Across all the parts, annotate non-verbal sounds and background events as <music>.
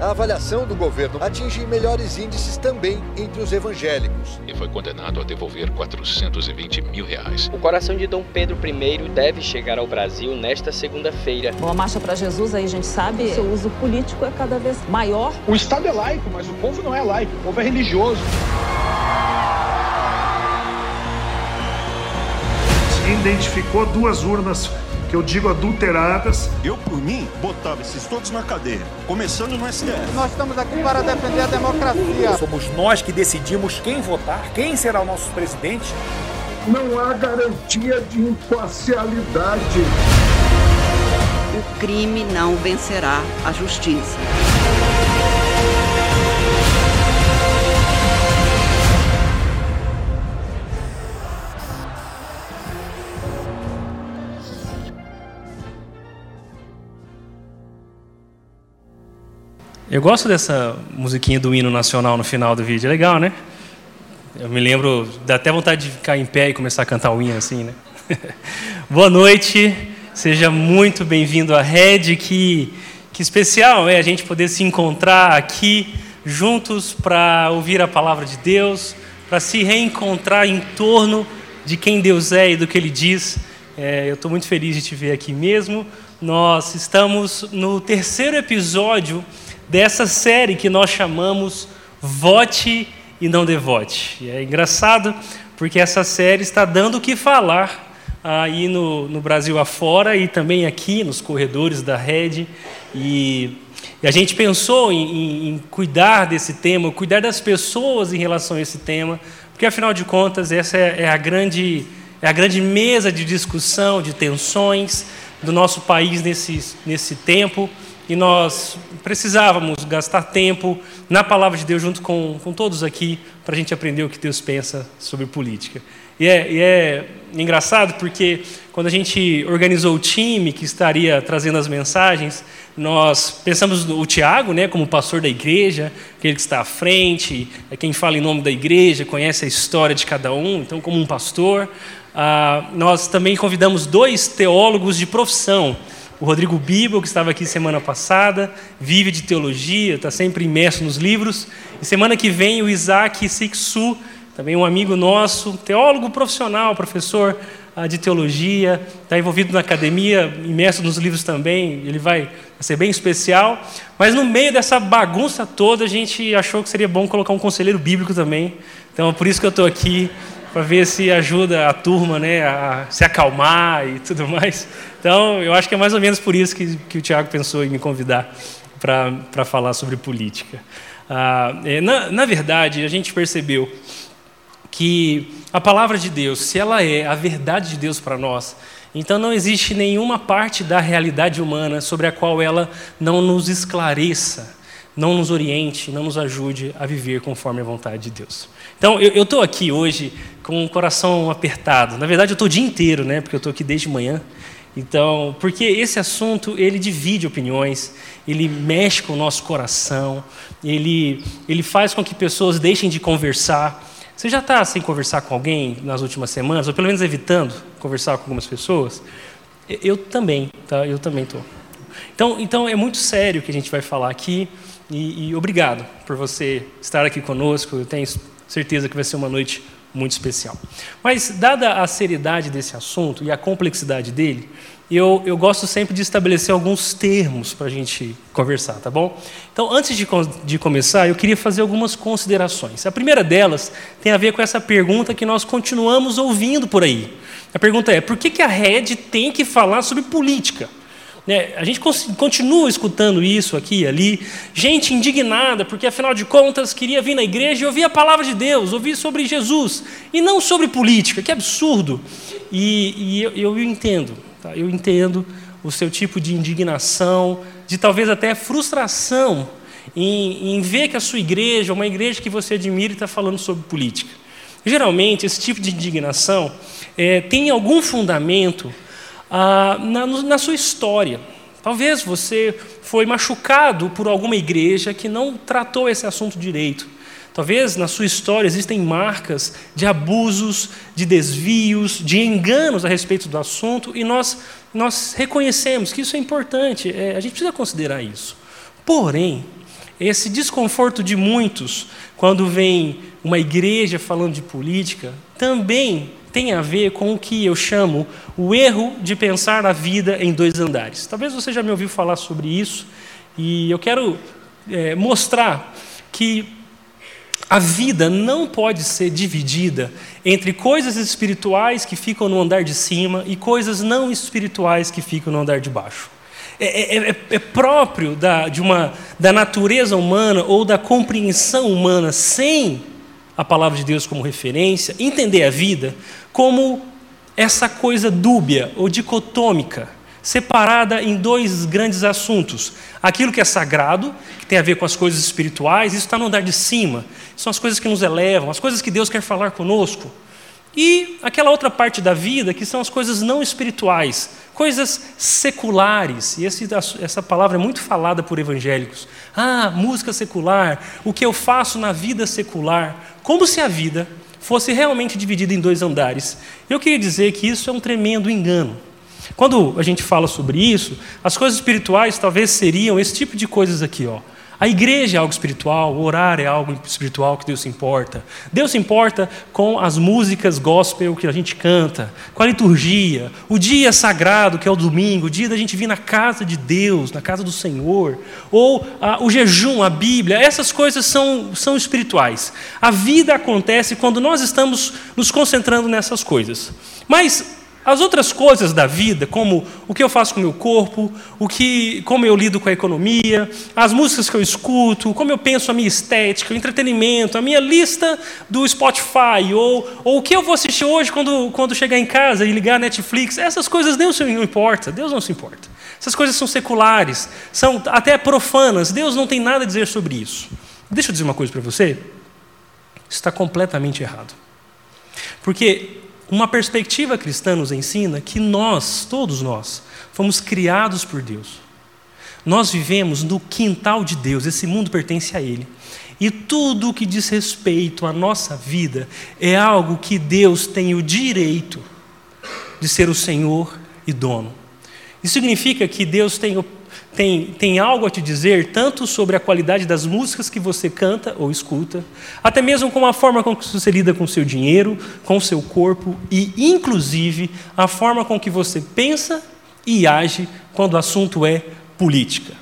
A avaliação do governo atinge melhores índices também entre os evangélicos. E foi condenado a devolver 420 mil reais. O coração de Dom Pedro I deve chegar ao Brasil nesta segunda-feira. Bom, a Marcha para Jesus aí a gente sabe, o seu uso político é cada vez maior. O Estado é laico, mas o povo não é laico, o povo é religioso. Se identificou duas urnas que eu digo adulteradas. Eu, por mim, botava esses todos na cadeia, começando no STF. Nós estamos aqui para defender a democracia. Somos nós que decidimos quem votar, quem será o nosso presidente. Não há garantia de imparcialidade. O crime não vencerá a justiça. Eu gosto dessa musiquinha do hino nacional no final do vídeo, é legal, né? Eu me lembro, dá até vontade de ficar em pé e começar a cantar o hino assim, né? <laughs> Boa noite, seja muito bem-vindo à Red, que, que especial é a gente poder se encontrar aqui juntos para ouvir a palavra de Deus, para se reencontrar em torno de quem Deus é e do que Ele diz. É, eu estou muito feliz de te ver aqui mesmo. Nós estamos no terceiro episódio dessa série que nós chamamos Vote e Não Devote. E é engraçado porque essa série está dando o que falar aí no, no Brasil afora e também aqui nos corredores da rede. E, e a gente pensou em, em, em cuidar desse tema, cuidar das pessoas em relação a esse tema, porque afinal de contas essa é, é a grande é a grande mesa de discussão, de tensões do nosso país nesse, nesse tempo e nós precisávamos gastar tempo na palavra de Deus junto com, com todos aqui para a gente aprender o que Deus pensa sobre política. E é, e é, engraçado porque quando a gente organizou o time que estaria trazendo as mensagens, nós pensamos no Tiago, né, como pastor da igreja, aquele que está à frente, é quem fala em nome da igreja, conhece a história de cada um, então como um pastor. Ah, nós também convidamos dois teólogos de profissão, o Rodrigo Bíbel, que estava aqui semana passada, vive de teologia, está sempre imerso nos livros. E semana que vem o Isaac Sixu, também um amigo nosso, teólogo profissional, professor ah, de teologia, está envolvido na academia, imerso nos livros também, ele vai ser bem especial. Mas no meio dessa bagunça toda, a gente achou que seria bom colocar um conselheiro bíblico também. Então, é por isso que eu estou aqui para ver se ajuda a turma né, a se acalmar e tudo mais. Então, eu acho que é mais ou menos por isso que, que o Tiago pensou em me convidar para falar sobre política. Ah, é, na, na verdade, a gente percebeu que a palavra de Deus, se ela é a verdade de Deus para nós, então não existe nenhuma parte da realidade humana sobre a qual ela não nos esclareça, não nos oriente, não nos ajude a viver conforme a vontade de Deus. Então, eu estou aqui hoje com o coração apertado. Na verdade, eu estou o dia inteiro, né? Porque eu estou aqui desde manhã. Então, porque esse assunto ele divide opiniões, ele mexe com o nosso coração, ele, ele faz com que pessoas deixem de conversar. Você já está sem conversar com alguém nas últimas semanas, ou pelo menos evitando conversar com algumas pessoas? Eu também, tá? Eu também estou. Então, então é muito sério o que a gente vai falar aqui. E, e obrigado por você estar aqui conosco. Eu tenho certeza que vai ser uma noite muito especial. Mas, dada a seriedade desse assunto e a complexidade dele, eu, eu gosto sempre de estabelecer alguns termos para a gente conversar, tá bom? Então, antes de, de começar, eu queria fazer algumas considerações. A primeira delas tem a ver com essa pergunta que nós continuamos ouvindo por aí. A pergunta é: por que, que a rede tem que falar sobre política? Né? A gente continua escutando isso aqui e ali, gente indignada, porque afinal de contas queria vir na igreja e ouvir a palavra de Deus, ouvir sobre Jesus, e não sobre política, que absurdo. E, e eu, eu, entendo, tá? eu entendo o seu tipo de indignação, de talvez até frustração em, em ver que a sua igreja, uma igreja que você admira, está falando sobre política. Geralmente, esse tipo de indignação é, tem algum fundamento ah, na, na sua história. Talvez você foi machucado por alguma igreja que não tratou esse assunto direito. Talvez na sua história existem marcas de abusos, de desvios, de enganos a respeito do assunto, e nós, nós reconhecemos que isso é importante, é, a gente precisa considerar isso. Porém, esse desconforto de muitos quando vem uma igreja falando de política também tem a ver com o que eu chamo o erro de pensar a vida em dois andares. Talvez você já me ouviu falar sobre isso, e eu quero é, mostrar que a vida não pode ser dividida entre coisas espirituais que ficam no andar de cima e coisas não espirituais que ficam no andar de baixo. É, é, é, é próprio da, de uma, da natureza humana ou da compreensão humana sem a palavra de Deus como referência, entender a vida como essa coisa dúbia ou dicotômica, separada em dois grandes assuntos. Aquilo que é sagrado, que tem a ver com as coisas espirituais, isso está no andar de cima, são as coisas que nos elevam, as coisas que Deus quer falar conosco. E aquela outra parte da vida, que são as coisas não espirituais, coisas seculares. E esse, essa palavra é muito falada por evangélicos. Ah, música secular, o que eu faço na vida secular. Como se a vida fosse realmente dividida em dois andares. Eu queria dizer que isso é um tremendo engano. Quando a gente fala sobre isso, as coisas espirituais talvez seriam esse tipo de coisas aqui, ó. A igreja é algo espiritual, o orar é algo espiritual que Deus se importa. Deus se importa com as músicas gospel que a gente canta, com a liturgia, o dia sagrado que é o domingo, o dia da gente vir na casa de Deus, na casa do Senhor, ou ah, o jejum, a Bíblia, essas coisas são, são espirituais. A vida acontece quando nós estamos nos concentrando nessas coisas. Mas as outras coisas da vida, como o que eu faço com o meu corpo, o que, como eu lido com a economia, as músicas que eu escuto, como eu penso a minha estética, o entretenimento, a minha lista do Spotify, ou, ou o que eu vou assistir hoje quando, quando chegar em casa e ligar a Netflix, essas coisas Deus não importa, Deus não se importa. Essas coisas são seculares, são até profanas, Deus não tem nada a dizer sobre isso. Deixa eu dizer uma coisa para você, está completamente errado. Porque uma perspectiva cristã nos ensina que nós, todos nós, fomos criados por Deus. Nós vivemos no quintal de Deus, esse mundo pertence a Ele. E tudo o que diz respeito à nossa vida é algo que Deus tem o direito de ser o Senhor e dono. Isso significa que Deus tem o tem, tem algo a te dizer, tanto sobre a qualidade das músicas que você canta ou escuta, até mesmo com a forma com que você lida com seu dinheiro, com seu corpo e, inclusive, a forma com que você pensa e age quando o assunto é política.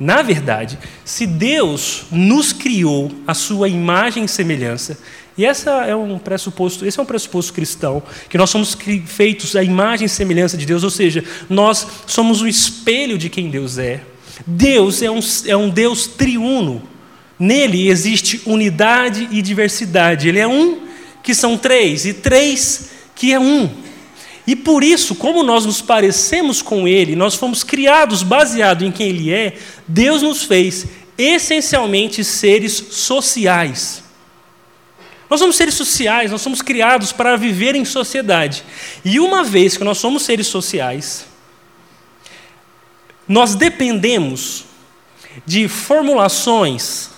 Na verdade, se Deus nos criou a sua imagem e semelhança, e essa é um pressuposto, esse é um pressuposto cristão, que nós somos feitos à imagem e semelhança de Deus, ou seja, nós somos o espelho de quem Deus é. Deus é um, é um Deus triuno. Nele existe unidade e diversidade. Ele é um que são três, e três que é um. E por isso, como nós nos parecemos com Ele, nós fomos criados baseado em quem Ele é, Deus nos fez essencialmente seres sociais. Nós somos seres sociais, nós somos criados para viver em sociedade. E uma vez que nós somos seres sociais, nós dependemos de formulações,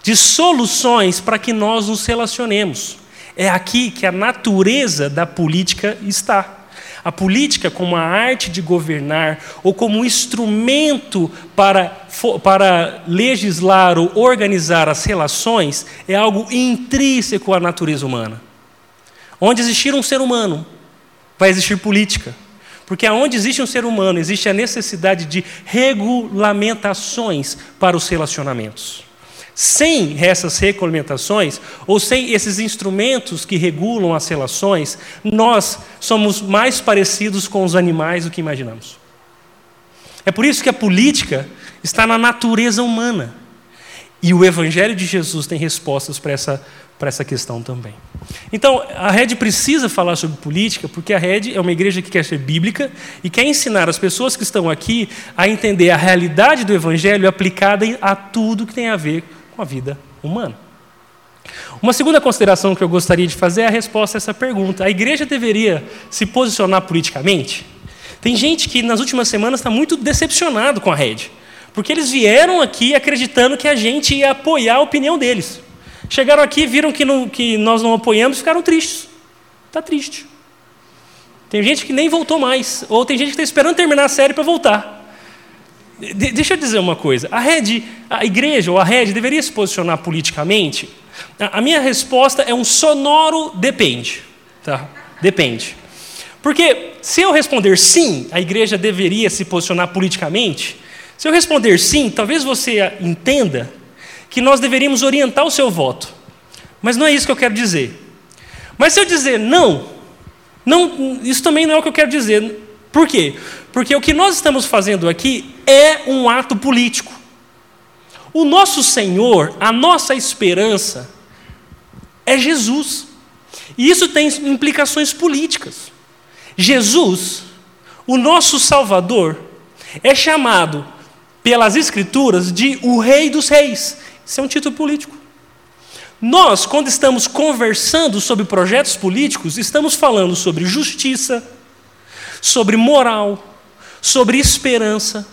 de soluções para que nós nos relacionemos. É aqui que a natureza da política está. A política, como a arte de governar, ou como um instrumento para, para legislar ou organizar as relações, é algo intrínseco à natureza humana. Onde existir um ser humano, vai existir política. Porque aonde existe um ser humano, existe a necessidade de regulamentações para os relacionamentos. Sem essas regulamentações, ou sem esses instrumentos que regulam as relações, nós somos mais parecidos com os animais do que imaginamos. É por isso que a política está na natureza humana. E o Evangelho de Jesus tem respostas para essa, para essa questão também. Então, a rede precisa falar sobre política, porque a rede é uma igreja que quer ser bíblica e quer ensinar as pessoas que estão aqui a entender a realidade do Evangelho aplicada a tudo que tem a ver com a vida humana. Uma segunda consideração que eu gostaria de fazer é a resposta a essa pergunta. A igreja deveria se posicionar politicamente? Tem gente que nas últimas semanas está muito decepcionado com a rede, porque eles vieram aqui acreditando que a gente ia apoiar a opinião deles. Chegaram aqui, viram que, não, que nós não apoiamos e ficaram tristes. Está triste. Tem gente que nem voltou mais, ou tem gente que está esperando terminar a série para voltar. De, deixa eu dizer uma coisa. A rede, a igreja ou a rede deveria se posicionar politicamente? A, a minha resposta é um sonoro depende. Tá? Depende. Porque se eu responder sim, a igreja deveria se posicionar politicamente, se eu responder sim, talvez você entenda que nós deveríamos orientar o seu voto. Mas não é isso que eu quero dizer. Mas se eu dizer não, não isso também não é o que eu quero dizer. Por quê? Porque o que nós estamos fazendo aqui é um ato político. O nosso Senhor, a nossa esperança, é Jesus. E isso tem implicações políticas. Jesus, o nosso Salvador, é chamado pelas Escrituras de o Rei dos Reis. Isso é um título político. Nós, quando estamos conversando sobre projetos políticos, estamos falando sobre justiça, sobre moral, sobre esperança.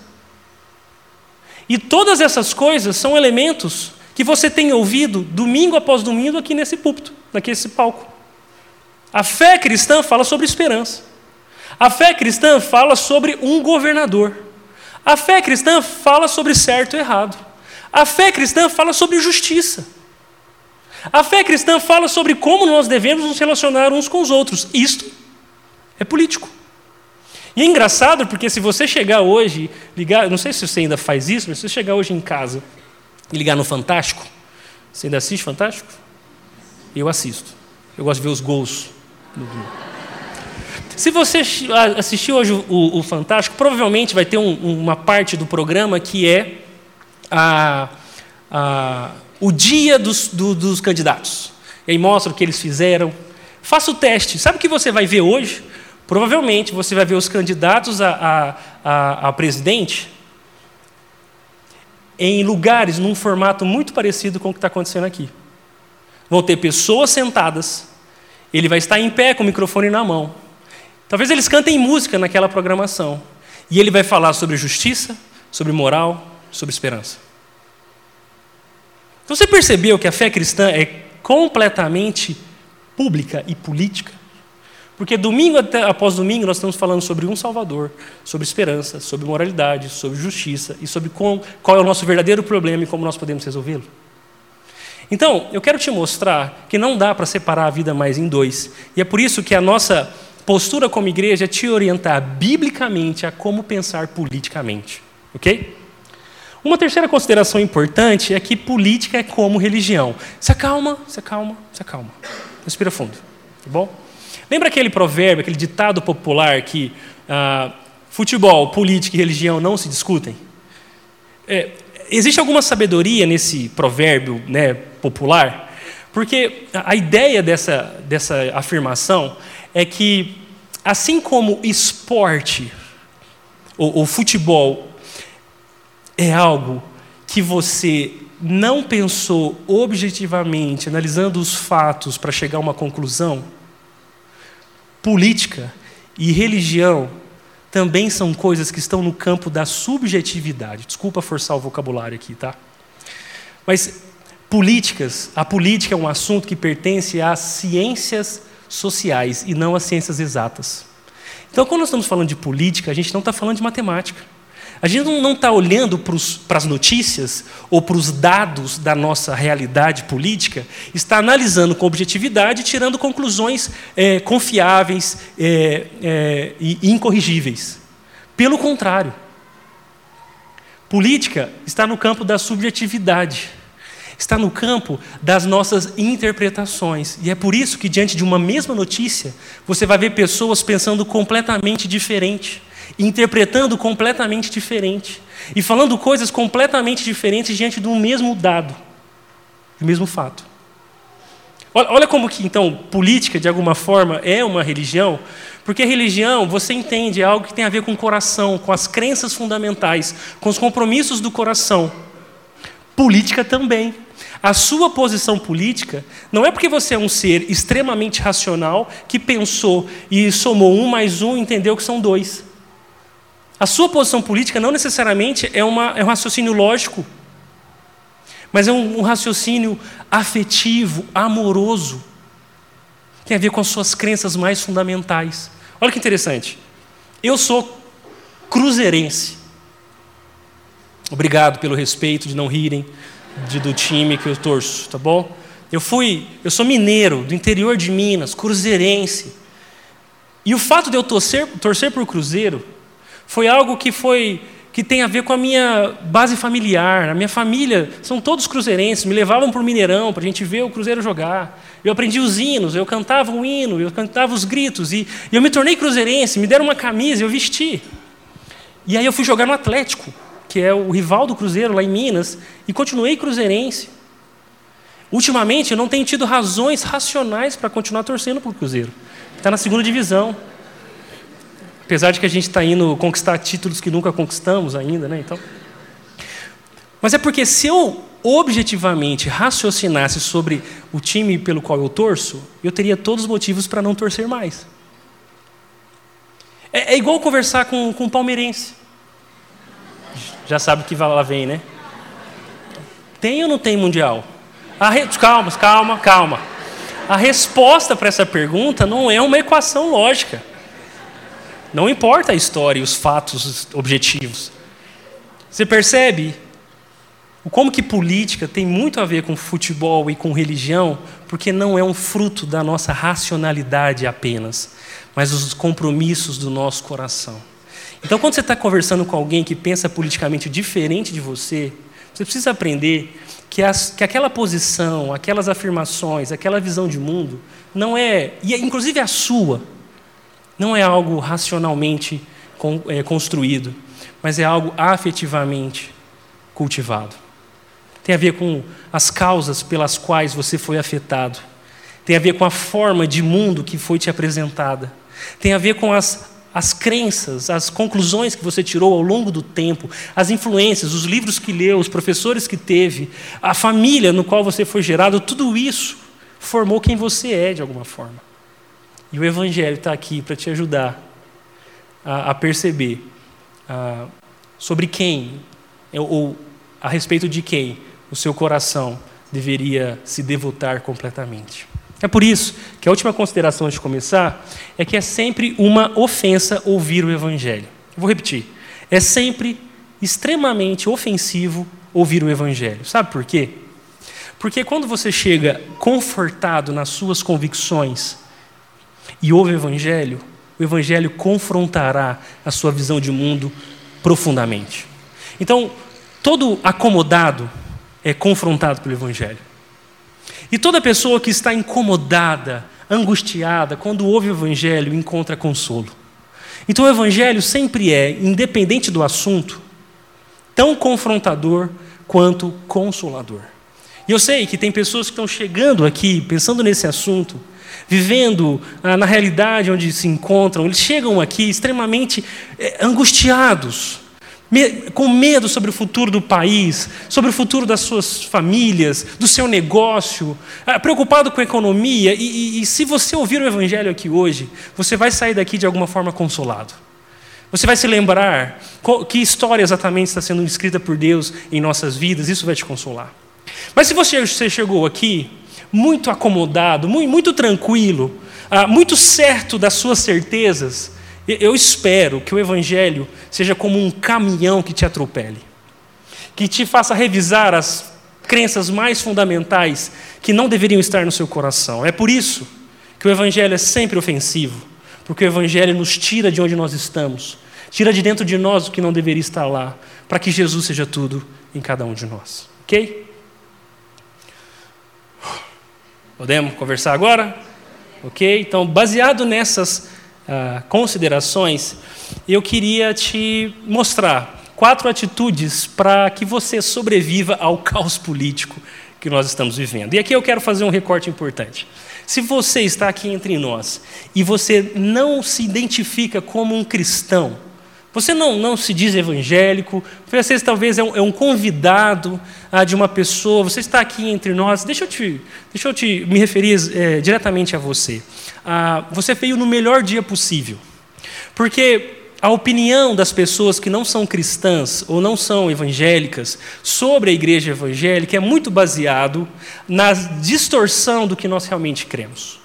E todas essas coisas são elementos que você tem ouvido domingo após domingo aqui nesse púlpito, nesse palco. A fé cristã fala sobre esperança. A fé cristã fala sobre um governador. A fé cristã fala sobre certo e errado. A fé cristã fala sobre justiça. A fé cristã fala sobre como nós devemos nos relacionar uns com os outros. Isto é político. E é engraçado porque se você chegar hoje, ligar, não sei se você ainda faz isso, mas se você chegar hoje em casa e ligar no Fantástico, você ainda assiste Fantástico? Eu assisto. Eu gosto de ver os gols. Se você assistiu hoje o, o Fantástico, provavelmente vai ter um, uma parte do programa que é a, a, o dia dos, do, dos candidatos. E aí mostra o que eles fizeram. Faça o teste. Sabe o que você vai ver hoje? Provavelmente você vai ver os candidatos a, a, a, a presidente em lugares num formato muito parecido com o que está acontecendo aqui. Vão ter pessoas sentadas, ele vai estar em pé com o microfone na mão. Talvez eles cantem música naquela programação. E ele vai falar sobre justiça, sobre moral, sobre esperança. Então você percebeu que a fé cristã é completamente pública e política? Porque domingo após domingo nós estamos falando sobre um Salvador, sobre esperança, sobre moralidade, sobre justiça e sobre qual, qual é o nosso verdadeiro problema e como nós podemos resolvê-lo. Então, eu quero te mostrar que não dá para separar a vida mais em dois. E é por isso que a nossa postura como igreja é te orientar biblicamente a como pensar politicamente. Ok? Uma terceira consideração importante é que política é como religião. Se acalma, se acalma, se acalma. Respira fundo, tá bom? Lembra aquele provérbio, aquele ditado popular que ah, futebol, política e religião não se discutem? É, existe alguma sabedoria nesse provérbio né, popular? Porque a ideia dessa, dessa afirmação é que, assim como esporte, ou, ou futebol, é algo que você não pensou objetivamente, analisando os fatos para chegar a uma conclusão, política e religião também são coisas que estão no campo da subjetividade. Desculpa forçar o vocabulário aqui, tá? Mas políticas, a política é um assunto que pertence às ciências sociais e não às ciências exatas. Então, quando nós estamos falando de política, a gente não está falando de matemática. A gente não está olhando para as notícias ou para os dados da nossa realidade política, está analisando com objetividade e tirando conclusões é, confiáveis é, é, e incorrigíveis. Pelo contrário, política está no campo da subjetividade, está no campo das nossas interpretações. E é por isso que, diante de uma mesma notícia, você vai ver pessoas pensando completamente diferente interpretando completamente diferente e falando coisas completamente diferentes diante um mesmo dado, do mesmo fato. Olha como que então política de alguma forma é uma religião, porque religião, você entende, é algo que tem a ver com o coração, com as crenças fundamentais, com os compromissos do coração. Política também. A sua posição política não é porque você é um ser extremamente racional que pensou e somou um mais um e entendeu que são dois. A sua posição política não necessariamente é, uma, é um raciocínio lógico, mas é um, um raciocínio afetivo, amoroso. Tem a ver com as suas crenças mais fundamentais. Olha que interessante. Eu sou cruzeirense. Obrigado pelo respeito de não rirem de, do time que eu torço, tá bom? Eu fui, eu sou mineiro, do interior de Minas, cruzeirense. E o fato de eu torcer, torcer por Cruzeiro foi algo que foi que tem a ver com a minha base familiar. A minha família são todos cruzeirenses, me levavam para o Mineirão para a gente ver o Cruzeiro jogar. Eu aprendi os hinos, eu cantava o hino, eu cantava os gritos, e, e eu me tornei cruzeirense, me deram uma camisa, eu vesti. E aí eu fui jogar no Atlético, que é o rival do Cruzeiro lá em Minas, e continuei cruzeirense. Ultimamente eu não tenho tido razões racionais para continuar torcendo para o Cruzeiro. Está na segunda divisão. Apesar de que a gente está indo conquistar títulos que nunca conquistamos ainda, né? Então, mas é porque se eu objetivamente raciocinasse sobre o time pelo qual eu torço, eu teria todos os motivos para não torcer mais. É, é, igual conversar com, com um palmeirense. Já sabe que lá vem, né? Tem ou não tem mundial? Re... Calma, calma, calma. A resposta para essa pergunta não é uma equação lógica. Não importa a história e os fatos objetivos. Você percebe como que política tem muito a ver com futebol e com religião, porque não é um fruto da nossa racionalidade apenas, mas dos compromissos do nosso coração. Então, quando você está conversando com alguém que pensa politicamente diferente de você, você precisa aprender que, as, que aquela posição, aquelas afirmações, aquela visão de mundo, não é, e inclusive a sua, não é algo racionalmente é, construído, mas é algo afetivamente cultivado. Tem a ver com as causas pelas quais você foi afetado. Tem a ver com a forma de mundo que foi te apresentada. Tem a ver com as, as crenças, as conclusões que você tirou ao longo do tempo, as influências, os livros que leu, os professores que teve, a família no qual você foi gerado, tudo isso formou quem você é de alguma forma. E o Evangelho está aqui para te ajudar a, a perceber a, sobre quem, ou a respeito de quem, o seu coração deveria se devotar completamente. É por isso que a última consideração de começar é que é sempre uma ofensa ouvir o Evangelho. vou repetir. É sempre extremamente ofensivo ouvir o Evangelho. Sabe por quê? Porque quando você chega confortado nas suas convicções, e ouve o Evangelho, o Evangelho confrontará a sua visão de mundo profundamente. Então, todo acomodado é confrontado pelo Evangelho. E toda pessoa que está incomodada, angustiada, quando ouve o Evangelho, encontra consolo. Então, o Evangelho sempre é, independente do assunto, tão confrontador quanto consolador. E eu sei que tem pessoas que estão chegando aqui pensando nesse assunto vivendo ah, na realidade onde se encontram, eles chegam aqui extremamente eh, angustiados, me, com medo sobre o futuro do país, sobre o futuro das suas famílias, do seu negócio, ah, preocupado com a economia. E, e, e se você ouvir o Evangelho aqui hoje, você vai sair daqui de alguma forma consolado. Você vai se lembrar que história exatamente está sendo escrita por Deus em nossas vidas, isso vai te consolar. Mas se você chegou aqui muito acomodado, muito, muito tranquilo, ah, muito certo das suas certezas, eu espero que o Evangelho seja como um caminhão que te atropele, que te faça revisar as crenças mais fundamentais que não deveriam estar no seu coração. É por isso que o Evangelho é sempre ofensivo, porque o Evangelho nos tira de onde nós estamos, tira de dentro de nós o que não deveria estar lá, para que Jesus seja tudo em cada um de nós. Ok? Podemos conversar agora? Ok? Então, baseado nessas uh, considerações, eu queria te mostrar quatro atitudes para que você sobreviva ao caos político que nós estamos vivendo. E aqui eu quero fazer um recorte importante. Se você está aqui entre nós e você não se identifica como um cristão, você não, não se diz evangélico, você talvez é um, é um convidado ah, de uma pessoa, você está aqui entre nós. Deixa eu te, deixa eu te me referir é, diretamente a você. Ah, você veio no melhor dia possível, porque a opinião das pessoas que não são cristãs ou não são evangélicas sobre a igreja evangélica é muito baseado na distorção do que nós realmente cremos.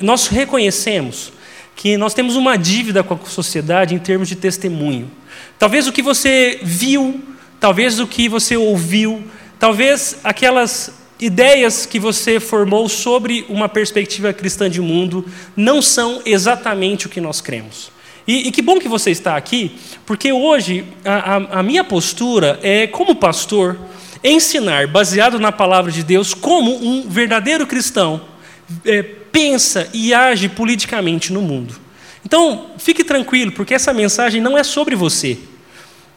Nós reconhecemos que nós temos uma dívida com a sociedade em termos de testemunho. Talvez o que você viu talvez o que você ouviu, talvez aquelas ideias que você formou sobre uma perspectiva cristã de mundo não são exatamente o que nós cremos. E, e que bom que você está aqui, porque hoje a, a, a minha postura é, como pastor, ensinar, baseado na palavra de Deus, como um verdadeiro cristão é, pensa e age politicamente no mundo. Então, fique tranquilo, porque essa mensagem não é sobre você.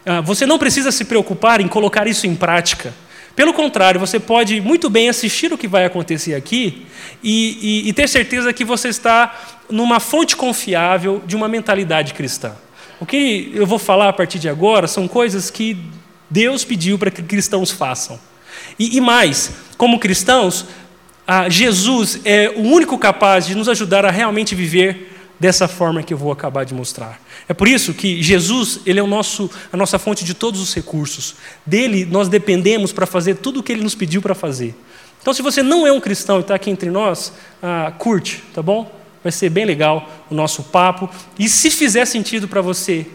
Ah, você não precisa se preocupar em colocar isso em prática. Pelo contrário, você pode muito bem assistir o que vai acontecer aqui e, e, e ter certeza que você está numa fonte confiável de uma mentalidade cristã. O que eu vou falar a partir de agora são coisas que Deus pediu para que cristãos façam. E, e mais, como cristãos, ah, Jesus é o único capaz de nos ajudar a realmente viver dessa forma que eu vou acabar de mostrar. É por isso que Jesus, ele é o nosso, a nossa fonte de todos os recursos. Dele nós dependemos para fazer tudo o que ele nos pediu para fazer. Então, se você não é um cristão e está aqui entre nós, ah, curte, tá bom? Vai ser bem legal o nosso papo. E se fizer sentido para você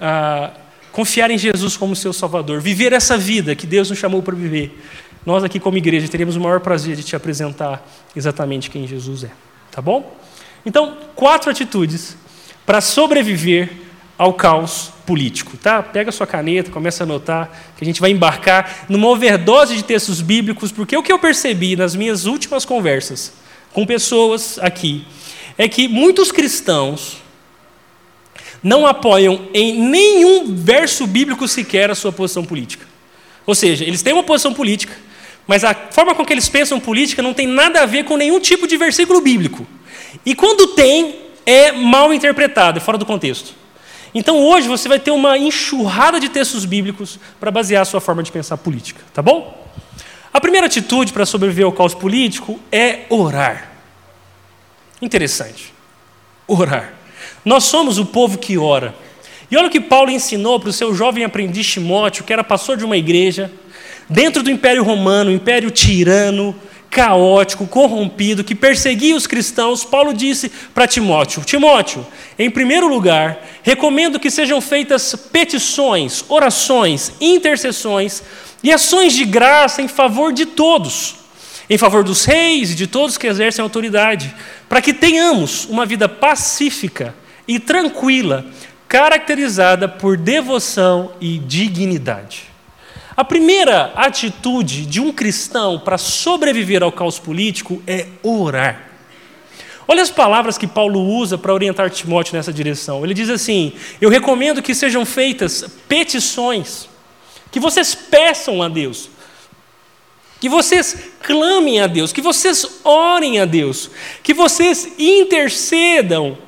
ah, confiar em Jesus como seu Salvador, viver essa vida que Deus nos chamou para viver, nós aqui como igreja teremos o maior prazer de te apresentar exatamente quem Jesus é. Tá bom? Então, quatro atitudes para sobreviver ao caos político, tá? Pega sua caneta, começa a anotar, que a gente vai embarcar numa overdose de textos bíblicos, porque o que eu percebi nas minhas últimas conversas com pessoas aqui é que muitos cristãos não apoiam em nenhum verso bíblico sequer a sua posição política. Ou seja, eles têm uma posição política, mas a forma com que eles pensam política não tem nada a ver com nenhum tipo de versículo bíblico. E quando tem, é mal interpretado, é fora do contexto. Então hoje você vai ter uma enxurrada de textos bíblicos para basear a sua forma de pensar política, tá bom? A primeira atitude para sobreviver ao caos político é orar. Interessante. Orar. Nós somos o povo que ora. E olha o que Paulo ensinou para o seu jovem aprendiz Timóteo, que era pastor de uma igreja, dentro do Império Romano, império tirano, caótico, corrompido, que perseguia os cristãos, Paulo disse para Timóteo: Timóteo, em primeiro lugar, recomendo que sejam feitas petições, orações, intercessões e ações de graça em favor de todos, em favor dos reis e de todos que exercem autoridade, para que tenhamos uma vida pacífica e tranquila, caracterizada por devoção e dignidade. A primeira atitude de um cristão para sobreviver ao caos político é orar. Olha as palavras que Paulo usa para orientar Timóteo nessa direção. Ele diz assim: Eu recomendo que sejam feitas petições, que vocês peçam a Deus, que vocês clamem a Deus, que vocês orem a Deus, que vocês intercedam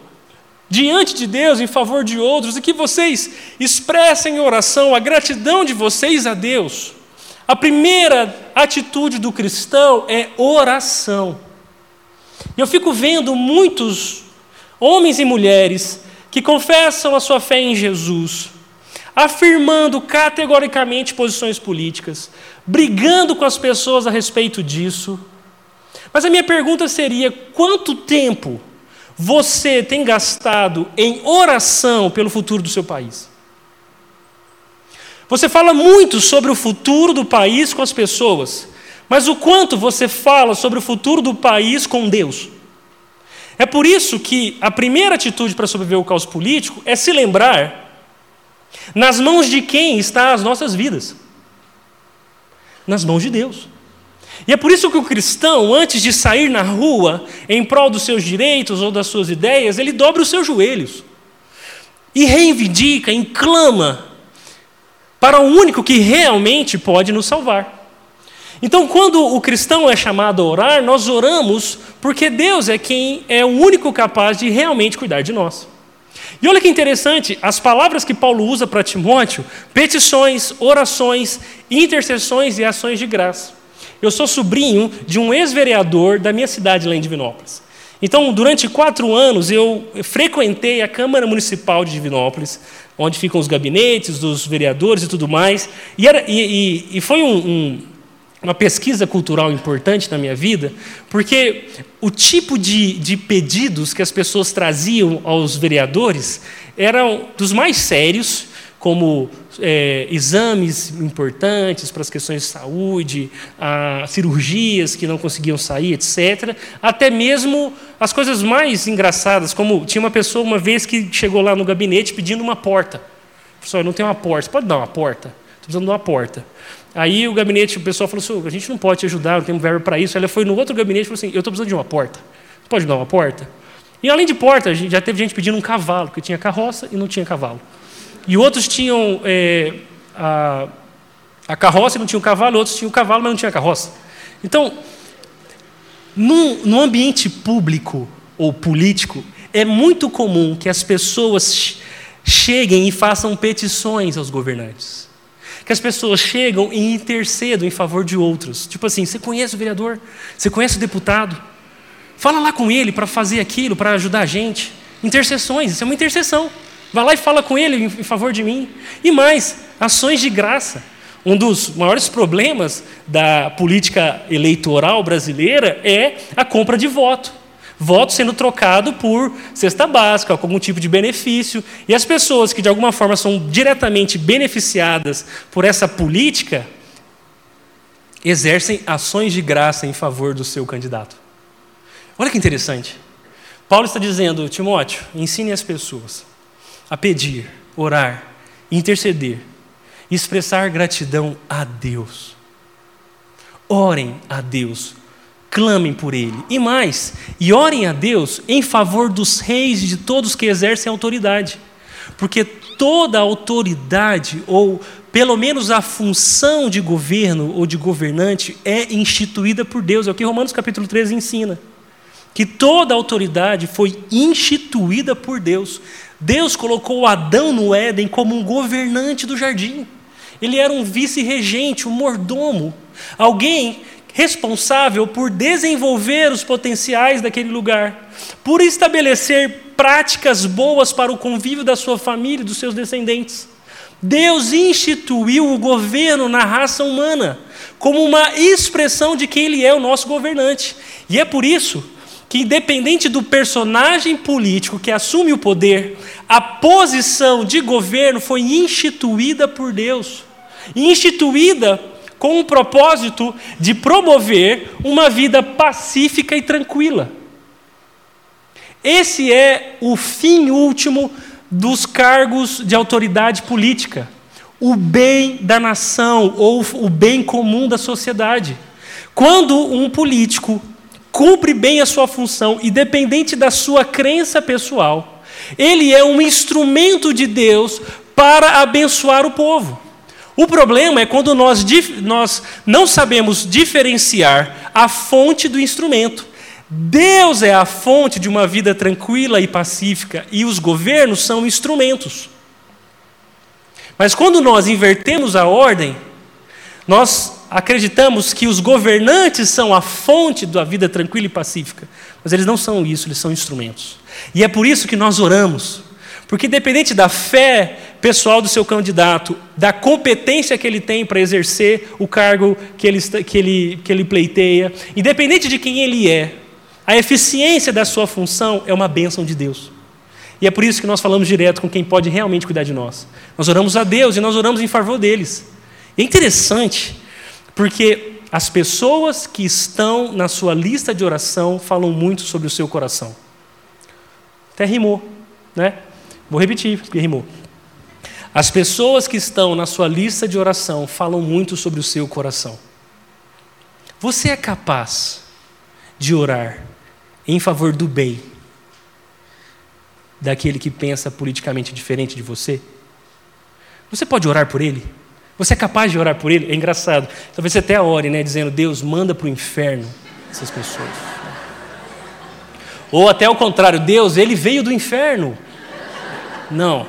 diante de Deus em favor de outros e que vocês expressem em oração a gratidão de vocês a Deus. A primeira atitude do cristão é oração. Eu fico vendo muitos homens e mulheres que confessam a sua fé em Jesus, afirmando categoricamente posições políticas, brigando com as pessoas a respeito disso. Mas a minha pergunta seria: quanto tempo você tem gastado em oração pelo futuro do seu país? Você fala muito sobre o futuro do país com as pessoas, mas o quanto você fala sobre o futuro do país com Deus? É por isso que a primeira atitude para sobreviver ao caos político é se lembrar nas mãos de quem estão as nossas vidas? Nas mãos de Deus. E é por isso que o cristão, antes de sair na rua em prol dos seus direitos ou das suas ideias, ele dobra os seus joelhos e reivindica, inclama para o único que realmente pode nos salvar. Então, quando o cristão é chamado a orar, nós oramos porque Deus é quem é o único capaz de realmente cuidar de nós. E olha que interessante, as palavras que Paulo usa para Timóteo: petições, orações, intercessões e ações de graça. Eu sou sobrinho de um ex-vereador da minha cidade lá em Divinópolis. Então, durante quatro anos, eu frequentei a Câmara Municipal de Divinópolis, onde ficam os gabinetes dos vereadores e tudo mais. E, era, e, e, e foi um, um, uma pesquisa cultural importante na minha vida, porque o tipo de, de pedidos que as pessoas traziam aos vereadores eram dos mais sérios, como é, exames importantes para as questões de saúde, cirurgias que não conseguiam sair, etc. Até mesmo as coisas mais engraçadas, como tinha uma pessoa uma vez que chegou lá no gabinete pedindo uma porta. Professor, não tem uma porta, você pode dar uma porta? Estou precisando de uma porta. Aí o gabinete, o pessoal falou assim: a gente não pode te ajudar, não tem um verbo para isso. Ela foi no outro gabinete e falou assim: eu estou precisando de uma porta. Você pode dar uma porta? E além de porta, já teve gente pedindo um cavalo, porque tinha carroça e não tinha cavalo. E outros tinham é, a, a, carroça e não tinham cavalo, outros tinham cavalo, mas não tinha carroça. Então, no ambiente público ou político, é muito comum que as pessoas cheguem e façam petições aos governantes. Que as pessoas chegam e intercedam em favor de outros. Tipo assim, você conhece o vereador? Você conhece o deputado? Fala lá com ele para fazer aquilo, para ajudar a gente. Intercessões, isso é uma intercessão. Vai lá e fala com ele em favor de mim. E mais, ações de graça. Um dos maiores problemas da política eleitoral brasileira é a compra de voto. Voto sendo trocado por cesta básica, algum tipo de benefício. E as pessoas que de alguma forma são diretamente beneficiadas por essa política exercem ações de graça em favor do seu candidato. Olha que interessante. Paulo está dizendo, Timóteo, ensine as pessoas a pedir, orar, interceder, expressar gratidão a Deus. Orem a Deus, clamem por Ele. E mais, e orem a Deus em favor dos reis e de todos que exercem autoridade. Porque toda autoridade, ou pelo menos a função de governo ou de governante, é instituída por Deus. É o que Romanos capítulo 13 ensina. Que toda autoridade foi instituída por Deus. Deus colocou Adão no Éden como um governante do jardim. Ele era um vice-regente, um mordomo, alguém responsável por desenvolver os potenciais daquele lugar, por estabelecer práticas boas para o convívio da sua família e dos seus descendentes. Deus instituiu o governo na raça humana como uma expressão de que Ele é o nosso governante. E é por isso que, independente do personagem político que assume o poder, a posição de governo foi instituída por Deus instituída com o propósito de promover uma vida pacífica e tranquila. Esse é o fim último dos cargos de autoridade política. O bem da nação ou o bem comum da sociedade. Quando um político cumpre bem a sua função, independente da sua crença pessoal, ele é um instrumento de Deus para abençoar o povo. O problema é quando nós, nós não sabemos diferenciar a fonte do instrumento. Deus é a fonte de uma vida tranquila e pacífica, e os governos são instrumentos. Mas quando nós invertemos a ordem, nós acreditamos que os governantes são a fonte da vida tranquila e pacífica, mas eles não são isso, eles são instrumentos. E é por isso que nós oramos, porque independente da fé pessoal do seu candidato, da competência que ele tem para exercer o cargo que ele, que, ele, que ele pleiteia, independente de quem ele é, a eficiência da sua função é uma bênção de Deus. E é por isso que nós falamos direto com quem pode realmente cuidar de nós. Nós oramos a Deus e nós oramos em favor deles. É interessante porque as pessoas que estão na sua lista de oração falam muito sobre o seu coração. Até rimou, né? Vou repetir, porque rimou. As pessoas que estão na sua lista de oração falam muito sobre o seu coração. Você é capaz de orar em favor do bem daquele que pensa politicamente diferente de você? Você pode orar por ele? Você é capaz de orar por ele? É engraçado. Talvez você até ore, né, dizendo: Deus, manda para o inferno essas pessoas. Ou até o contrário: Deus, ele veio do inferno. Não.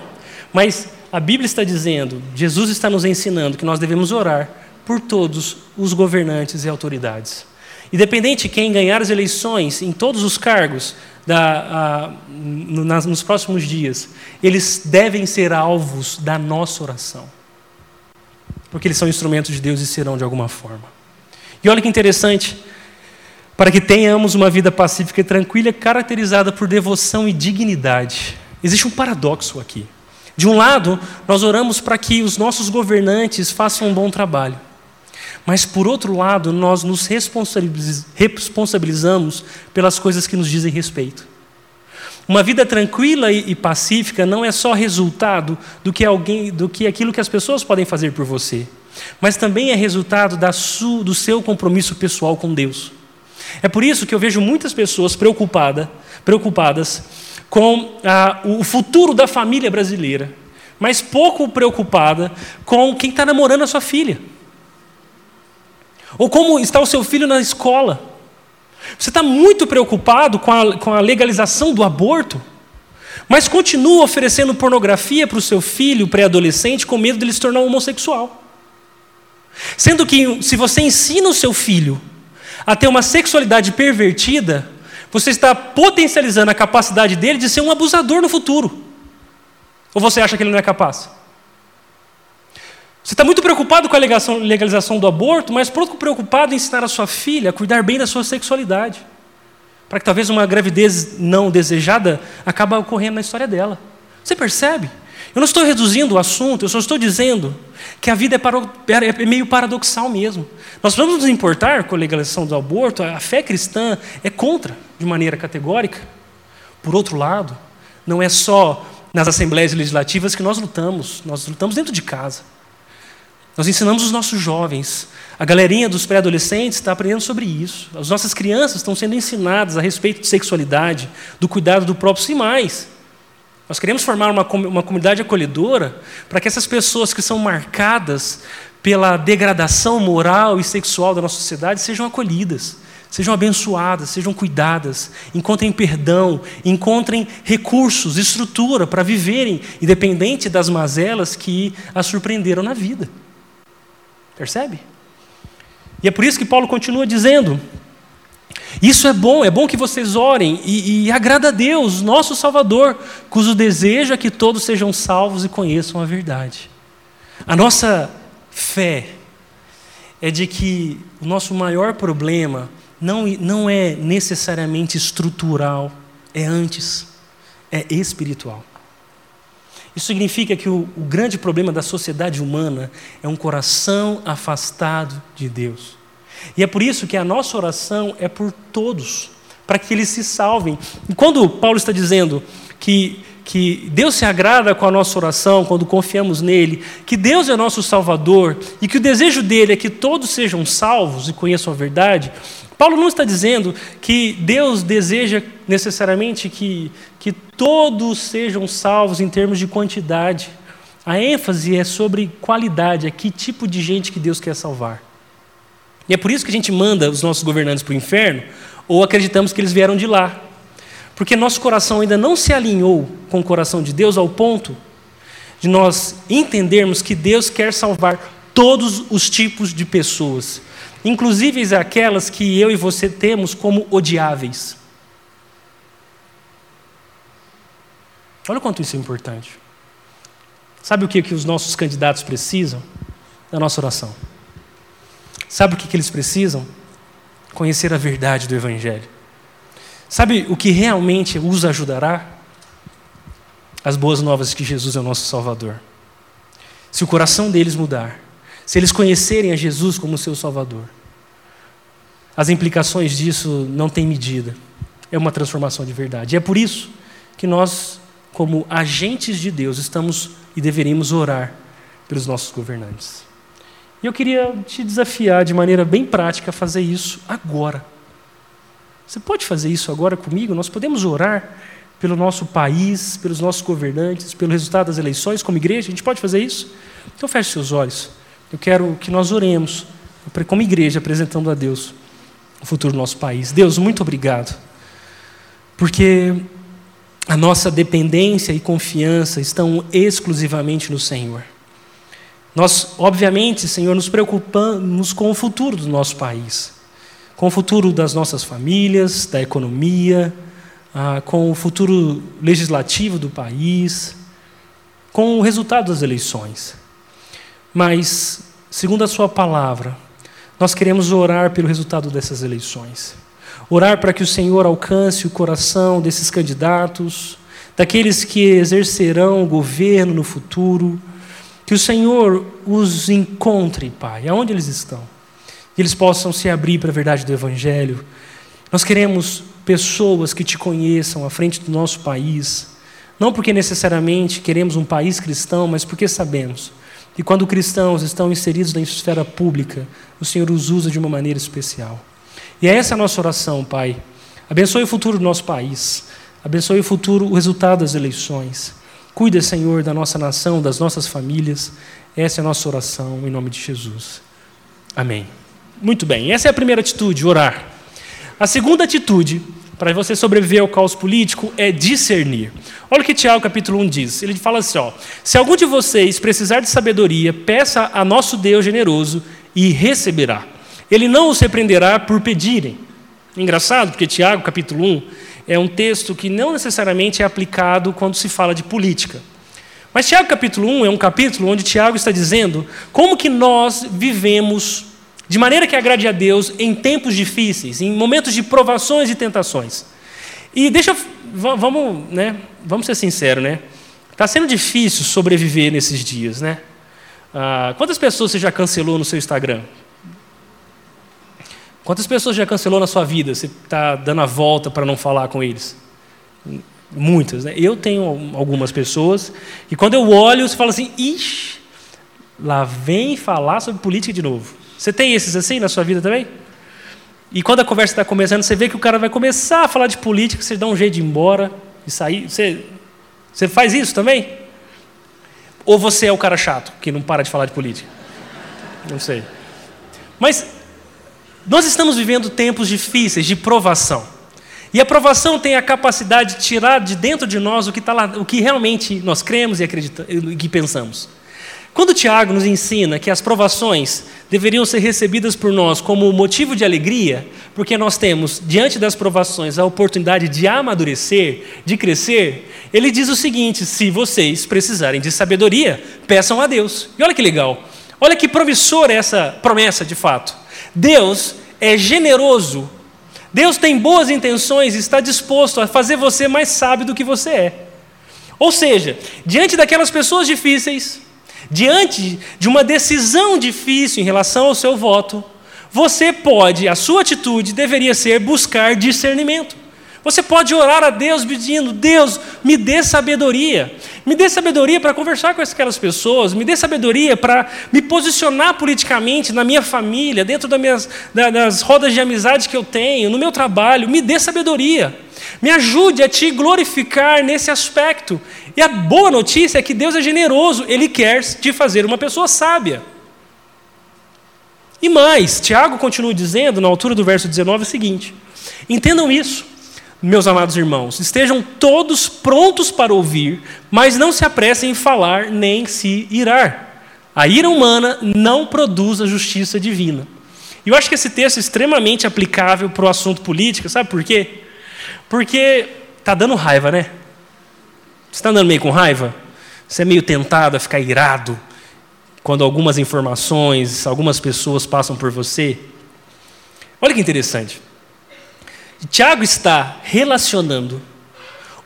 Mas a Bíblia está dizendo, Jesus está nos ensinando que nós devemos orar por todos os governantes e autoridades. Independente de quem ganhar as eleições em todos os cargos da, a, nas, nos próximos dias, eles devem ser alvos da nossa oração porque eles são instrumentos de Deus e serão de alguma forma. E olha que interessante, para que tenhamos uma vida pacífica e tranquila, caracterizada por devoção e dignidade. Existe um paradoxo aqui. De um lado, nós oramos para que os nossos governantes façam um bom trabalho. Mas, por outro lado, nós nos responsabilizamos pelas coisas que nos dizem respeito. Uma vida tranquila e pacífica não é só resultado do que, alguém, do que aquilo que as pessoas podem fazer por você, mas também é resultado da su, do seu compromisso pessoal com Deus. É por isso que eu vejo muitas pessoas preocupada, preocupadas com o futuro da família brasileira, mas pouco preocupada com quem está namorando a sua filha. Ou como está o seu filho na escola. Você está muito preocupado com a, com a legalização do aborto, mas continua oferecendo pornografia para o seu filho pré-adolescente com medo de ele se tornar homossexual. Sendo que, se você ensina o seu filho a ter uma sexualidade pervertida, você está potencializando a capacidade dele de ser um abusador no futuro. Ou você acha que ele não é capaz? Você está muito preocupado com a legalização do aborto, mas pouco preocupado em ensinar a sua filha a cuidar bem da sua sexualidade. Para que talvez uma gravidez não desejada acabe ocorrendo na história dela. Você percebe? Eu não estou reduzindo o assunto, eu só estou dizendo que a vida é, é meio paradoxal mesmo. Nós vamos nos importar com a legalização do aborto, a fé cristã é contra de maneira categórica. Por outro lado, não é só nas assembleias legislativas que nós lutamos, nós lutamos dentro de casa. Nós ensinamos os nossos jovens. A galerinha dos pré-adolescentes está aprendendo sobre isso. As nossas crianças estão sendo ensinadas a respeito de sexualidade, do cuidado do próprio e mais. Nós queremos formar uma, uma comunidade acolhedora para que essas pessoas que são marcadas pela degradação moral e sexual da nossa sociedade sejam acolhidas, sejam abençoadas, sejam cuidadas, encontrem perdão, encontrem recursos, estrutura para viverem, independente das mazelas que as surpreenderam na vida. Percebe? E é por isso que Paulo continua dizendo: Isso é bom, é bom que vocês orem e, e agrada a Deus, nosso Salvador, cujo desejo é que todos sejam salvos e conheçam a verdade. A nossa fé é de que o nosso maior problema não, não é necessariamente estrutural, é antes, é espiritual. Isso significa que o, o grande problema da sociedade humana é um coração afastado de Deus. E é por isso que a nossa oração é por todos, para que eles se salvem. E quando Paulo está dizendo que, que Deus se agrada com a nossa oração, quando confiamos nele, que Deus é nosso Salvador e que o desejo dele é que todos sejam salvos e conheçam a verdade, Paulo não está dizendo que Deus deseja necessariamente que, que todos sejam salvos em termos de quantidade. A ênfase é sobre qualidade, é que tipo de gente que Deus quer salvar. E é por isso que a gente manda os nossos governantes para o inferno, ou acreditamos que eles vieram de lá. Porque nosso coração ainda não se alinhou com o coração de Deus ao ponto de nós entendermos que Deus quer salvar todos os tipos de pessoas inclusive aquelas que eu e você temos como odiáveis. Olha o quanto isso é importante. Sabe o que, que os nossos candidatos precisam? Da nossa oração. Sabe o que, que eles precisam? Conhecer a verdade do Evangelho. Sabe o que realmente os ajudará? As boas novas de que Jesus é o nosso Salvador. Se o coração deles mudar, se eles conhecerem a Jesus como seu Salvador, as implicações disso não têm medida. É uma transformação de verdade. E é por isso que nós, como agentes de Deus, estamos e deveríamos orar pelos nossos governantes. E eu queria te desafiar de maneira bem prática a fazer isso agora. Você pode fazer isso agora comigo? Nós podemos orar pelo nosso país, pelos nossos governantes, pelo resultado das eleições como igreja? A gente pode fazer isso? Então feche seus olhos. Eu quero que nós oremos, como igreja, apresentando a Deus o futuro do nosso país. Deus, muito obrigado, porque a nossa dependência e confiança estão exclusivamente no Senhor. Nós, obviamente, Senhor, nos preocupamos com o futuro do nosso país, com o futuro das nossas famílias, da economia, ah, com o futuro legislativo do país, com o resultado das eleições. Mas, segundo a Sua palavra, nós queremos orar pelo resultado dessas eleições. Orar para que o Senhor alcance o coração desses candidatos, daqueles que exercerão o governo no futuro. Que o Senhor os encontre, Pai, aonde eles estão. Que eles possam se abrir para a verdade do Evangelho. Nós queremos pessoas que te conheçam à frente do nosso país. Não porque necessariamente queremos um país cristão, mas porque sabemos que quando cristãos estão inseridos na esfera pública, o Senhor os usa de uma maneira especial. E é essa a nossa oração, Pai. Abençoe o futuro do nosso país. Abençoe o futuro, o resultado das eleições. Cuida, Senhor, da nossa nação, das nossas famílias. Essa é a nossa oração, em nome de Jesus. Amém. Muito bem, essa é a primeira atitude, orar. A segunda atitude, para você sobreviver ao caos político, é discernir. Olha o que Tiago capítulo 1 diz. Ele fala assim: ó, se algum de vocês precisar de sabedoria, peça a nosso Deus generoso e receberá. Ele não os repreenderá por pedirem. Engraçado, porque Tiago capítulo 1 é um texto que não necessariamente é aplicado quando se fala de política. Mas Tiago capítulo 1 é um capítulo onde Tiago está dizendo como que nós vivemos de maneira que agrade a Deus em tempos difíceis, em momentos de provações e tentações. E deixa, vamos, né, vamos ser sinceros, né? Está sendo difícil sobreviver nesses dias, né? Ah, quantas pessoas você já cancelou no seu Instagram? Quantas pessoas já cancelou na sua vida? Você está dando a volta para não falar com eles? Muitas, né? Eu tenho algumas pessoas e quando eu olho, você fala assim: ixi, lá vem falar sobre política de novo. Você tem esses assim na sua vida também? E quando a conversa está começando, você vê que o cara vai começar a falar de política, você dá um jeito de ir embora e sair. Você, você faz isso também? Ou você é o cara chato que não para de falar de política? Não sei. Mas nós estamos vivendo tempos difíceis de provação. E a provação tem a capacidade de tirar de dentro de nós o que, tá lá, o que realmente nós cremos e acreditamos e que pensamos. Quando Tiago nos ensina que as provações deveriam ser recebidas por nós como motivo de alegria, porque nós temos, diante das provações, a oportunidade de amadurecer, de crescer, ele diz o seguinte: se vocês precisarem de sabedoria, peçam a Deus. E olha que legal, olha que promissor é essa promessa de fato. Deus é generoso. Deus tem boas intenções e está disposto a fazer você mais sábio do que você é. Ou seja, diante daquelas pessoas difíceis, diante de uma decisão difícil em relação ao seu voto, você pode, a sua atitude deveria ser buscar discernimento. Você pode orar a Deus pedindo: Deus, me dê sabedoria. Me dê sabedoria para conversar com aquelas pessoas. Me dê sabedoria para me posicionar politicamente na minha família, dentro das, minhas, das rodas de amizade que eu tenho, no meu trabalho. Me dê sabedoria. Me ajude a te glorificar nesse aspecto. E a boa notícia é que Deus é generoso. Ele quer te fazer uma pessoa sábia. E mais, Tiago continua dizendo, na altura do verso 19, o seguinte: entendam isso meus amados irmãos, estejam todos prontos para ouvir, mas não se apressem em falar nem se irar. A ira humana não produz a justiça divina. E eu acho que esse texto é extremamente aplicável para o assunto político, sabe por quê? Porque está dando raiva, né? Você está andando meio com raiva? Você é meio tentado a ficar irado quando algumas informações, algumas pessoas passam por você? Olha que interessante. Tiago está relacionando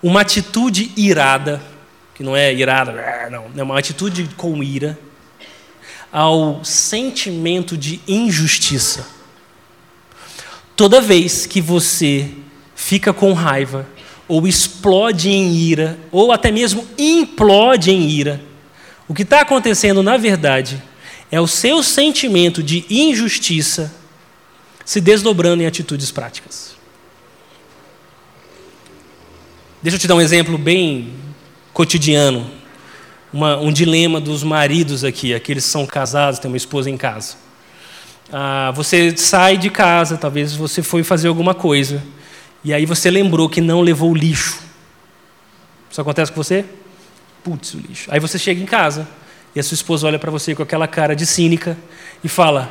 uma atitude irada, que não é irada, não, é uma atitude com ira, ao sentimento de injustiça. Toda vez que você fica com raiva, ou explode em ira, ou até mesmo implode em ira, o que está acontecendo, na verdade, é o seu sentimento de injustiça se desdobrando em atitudes práticas. Deixa eu te dar um exemplo bem cotidiano. Uma, um dilema dos maridos aqui, aqueles que são casados, têm uma esposa em casa. Ah, você sai de casa, talvez você foi fazer alguma coisa, e aí você lembrou que não levou o lixo. Isso acontece com você? Putz, o lixo. Aí você chega em casa, e a sua esposa olha para você com aquela cara de cínica e fala: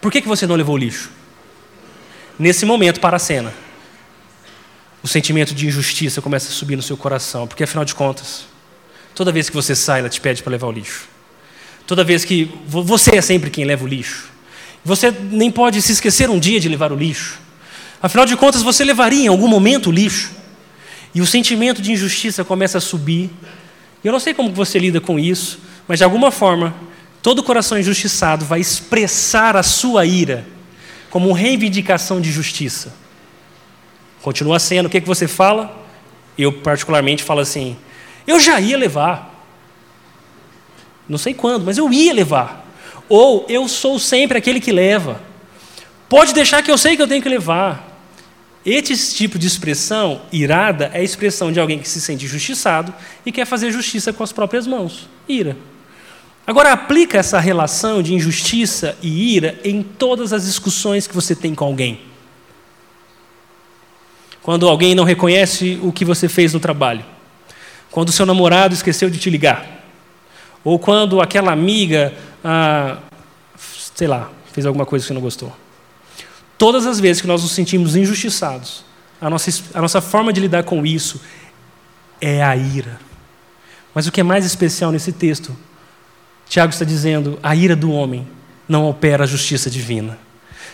Por que, que você não levou o lixo? Nesse momento, para a cena o sentimento de injustiça começa a subir no seu coração, porque afinal de contas, toda vez que você sai, ela te pede para levar o lixo. Toda vez que você é sempre quem leva o lixo. Você nem pode se esquecer um dia de levar o lixo. Afinal de contas, você levaria em algum momento o lixo. E o sentimento de injustiça começa a subir. E eu não sei como você lida com isso, mas de alguma forma, todo coração injustiçado vai expressar a sua ira como reivindicação de justiça. Continua sendo, o que, que você fala? Eu, particularmente, falo assim: eu já ia levar. Não sei quando, mas eu ia levar. Ou eu sou sempre aquele que leva. Pode deixar que eu sei que eu tenho que levar. Esse tipo de expressão, irada, é a expressão de alguém que se sente injustiçado e quer fazer justiça com as próprias mãos. Ira. Agora, aplica essa relação de injustiça e ira em todas as discussões que você tem com alguém. Quando alguém não reconhece o que você fez no trabalho. Quando seu namorado esqueceu de te ligar. Ou quando aquela amiga, ah, sei lá, fez alguma coisa que você não gostou. Todas as vezes que nós nos sentimos injustiçados, a nossa, a nossa forma de lidar com isso é a ira. Mas o que é mais especial nesse texto, Tiago está dizendo: a ira do homem não opera a justiça divina.